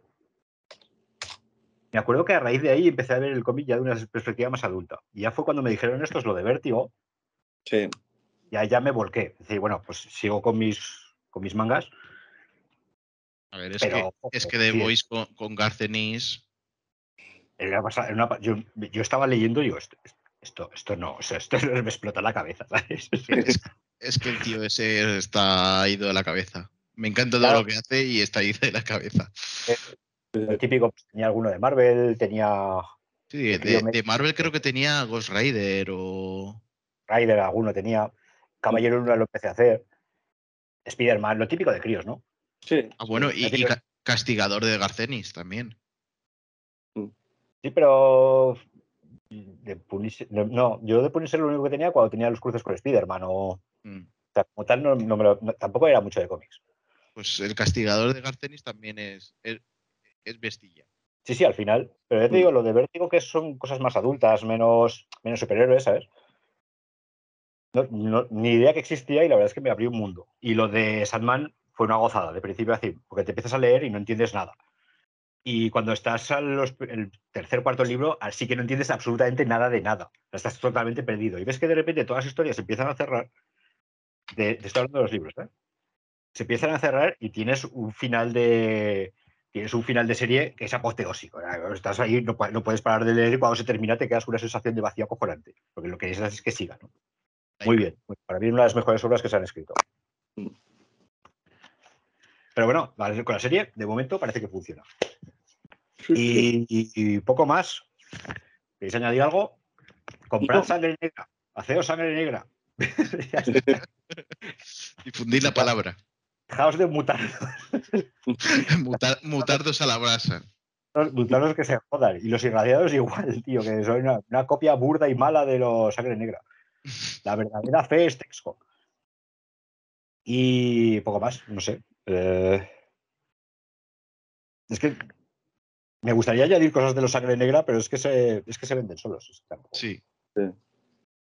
Me acuerdo que a raíz de ahí empecé a ver el cómic ya de una perspectiva más adulta. Y ya fue cuando me dijeron esto es lo de Vértigo, Sí. y ahí ya me volqué. Es decir, bueno, pues sigo con mis, con mis mangas, A ver, es pero. que, es que The sí, Voice con, con Garcenis. era era una yo, yo estaba leyendo y digo, esto, esto, esto no, o sea, esto me explota la cabeza, ¿sabes? Es, es que el tío ese está ido de la cabeza. Me encanta todo Claro. lo que hace y está ido de la cabeza. Lo típico, pues, tenía alguno de Marvel, tenía Sí, de, Marvel creo que tenía Ghost Rider o. Rider, alguno tenía, Caballero Luna lo empecé a hacer, Spider-Man, lo típico de críos, ¿no? Sí. Ah, bueno, y, Ca- Castigador de Garcenis también. Sí, pero de Punisher, no, no, yo de Punisher lo único que tenía cuando tenía los cruces con Spider-Man o, Mm. o sea, como tal, no, no me lo- no- tampoco era mucho de cómics. Pues el Castigador de Garcenis también es, es, es bestilla. Sí, sí, al final. Pero ya te Mm. digo, lo de Vértigo que son cosas más adultas, menos, menos superhéroes, ¿sabes? No- no- ni idea que existía y la verdad es que me abrió un mundo. Y lo de Sandman fue una gozada, de principio a fin, porque te empiezas a leer y no entiendes nada. Y cuando estás al el tercer cuarto libro, así que no entiendes absolutamente nada de nada. Estás totalmente perdido. Y ves que de repente todas las historias se empiezan a cerrar. De, te estoy hablando de los libros, ¿eh? Se empiezan a cerrar y tienes un final de. Tienes un final de serie que es apoteósico. Estás ahí, no, pu- no puedes parar de leer y cuando se termina te quedas con una sensación de vacío acojonante. Porque lo que necesitas es que siga, ¿no? Muy bien. Para mí una de las mejores obras que se han escrito. Mm. Pero bueno, con la serie, de momento parece que funciona. Y, y- y poco más. ¿Queréis añadir algo? Comprad sangre negra. Haceo sangre negra. Difundir la palabra. Dejaos de mutar. Mutar, mutardos a la brasa. Mutarlos que se jodan. Y los irradiados igual, tío, que son una, una copia burda y mala de los sangre negra. La verdadera fe es Texco. Y poco más, no sé. Eh, es que me gustaría añadir cosas de los sangre negra, pero es que se, es que se venden solos. Tampoco. Sí.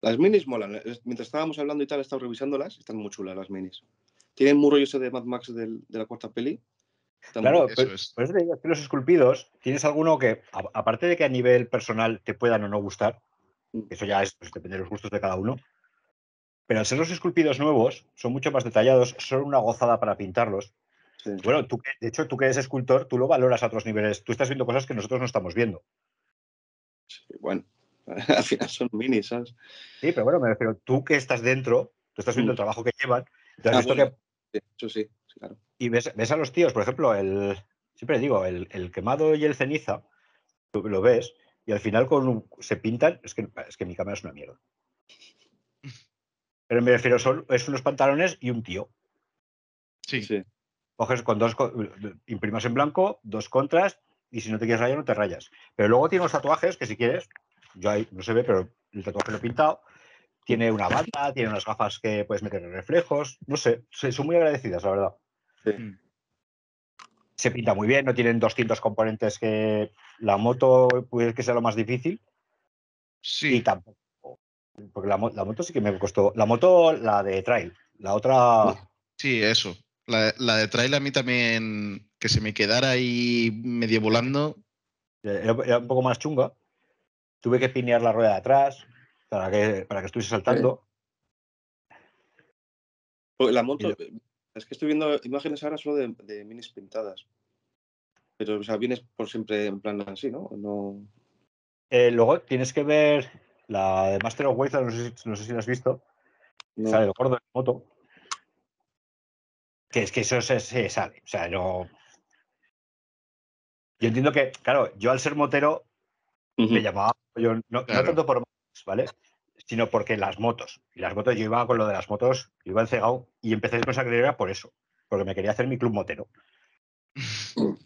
Las minis molan. Es- Mientras estábamos hablando y tal, he estado revisándolas. Están muy chulas las minis. Tienen muy rollo ese de Mad Max del- de la cuarta peli. Claro, pero- es. por eso te digo que los esculpidos, tienes alguno que, a- aparte de que a nivel personal te puedan o no gustar, Mm. eso ya es, pues, depende de los gustos de cada uno, pero al ser los esculpidos nuevos, son mucho más detallados, son una gozada para pintarlos. Sí. Bueno, tú, de hecho, tú que eres escultor, tú lo valoras a otros niveles. Tú estás viendo cosas que nosotros no estamos viendo. Sí, Bueno, al final son minis, ¿sabes? Sí, pero bueno, me refiero, tú que estás dentro, tú estás viendo Mm. el trabajo que llevan, tú has Ah, visto bueno. que Sí, eso sí, sí, claro. y ves, ves a los tíos, por ejemplo, el siempre digo, el, el quemado y el ceniza, tú lo ves, y al final con un- se pintan, es que, es que mi cámara es una mierda. Pero me refiero, son, es unos pantalones y un tío. Sí. Sí. Coges con dos, imprimas en blanco, dos contras, y si no te quieres rayar, no te rayas. Pero luego tiene unos tatuajes que si quieres, yo ahí no se ve, pero el tatuaje lo he pintado. Tiene una banda, tiene unas gafas que puedes meter en reflejos. No sé, son muy agradecidas, la verdad. Mm. Se pinta muy bien, no tienen 200 componentes que la moto puede que sea lo más difícil. Y Sí. tampoco. Porque la, mo- la moto sí que me costó. La moto, la de trail. La otra. Sí, eso. La, la de trail a mí también, que se me quedara ahí medio volando. Era, era un poco más chunga. Tuve que pinear la rueda de atrás para que, para que estuviese saltando. Pues La moto, Y es que estoy viendo imágenes ahora solo de, de minis pintadas. Pero, o sea, vienes por siempre en plan así, ¿no? No. Eh, luego tienes que ver la de Master of Waze, no sé, si- no sé si la has visto. no. Sale el gordo de moto. Que es que eso se, se sale. O sea, no. Yo entiendo que, claro, yo al ser motero me llamaba, yo no, no tanto por ¿vale? Sino porque las motos. Y las motos, yo iba con lo de las motos, iba encegado y empecé con esa carrera por eso, porque me quería hacer mi club motero.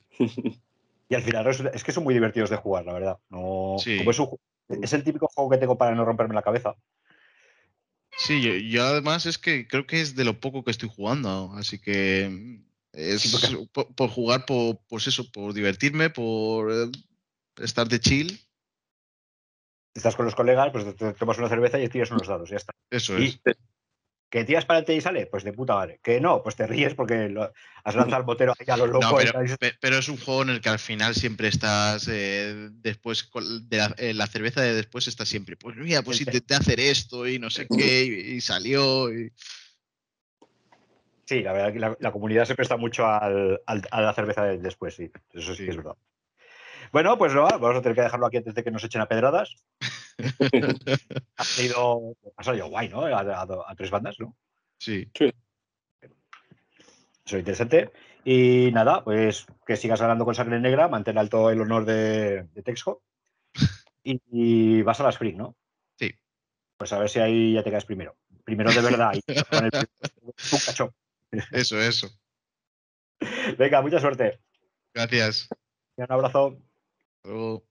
Y al final es que son muy divertidos de jugar, la verdad. No, Sí. como es, un ju- es el típico juego que tengo para no romperme la cabeza. Sí, yo, yo además es que creo que es de lo poco que estoy jugando, así que es Sí, porque- por, por jugar, por, pues eso, por divertirme, por eh, estar de chill, Estás con los colegas, pues te, tomas una cerveza y tiras unos dados, ya está. eso Y es. que tiras para adelante y sale, pues de puta madre. Que no, pues te ríes porque lo- has lanzado al motero ahí a lo loco. No, y pero, y- es un juego en el que al final siempre estás eh, después de la, eh, la cerveza de después está siempre. Pues mira, pues El te- intenté hacer esto y no sé qué y, y salió. y- Sí, la verdad que la, la comunidad se presta mucho al- al- a la cerveza de después, sí. Eso sí, es verdad. Bueno, pues no, vamos a tener que dejarlo aquí antes de que nos echen a pedradas. Ha salido, ha salido guay, ¿no? A, a- a tres bandas, ¿no? Sí. Eso es interesante. Y nada, pues que sigas ganando con sangre negra, mantén alto el honor de, de Texco. Y, y vas a las Spring, ¿no? Sí. Pues a ver si ahí ya te quedas primero. Primero de verdad. y con el- un cacho. Eso, eso. Venga, mucha suerte. Gracias. Un abrazo. Hasta luego.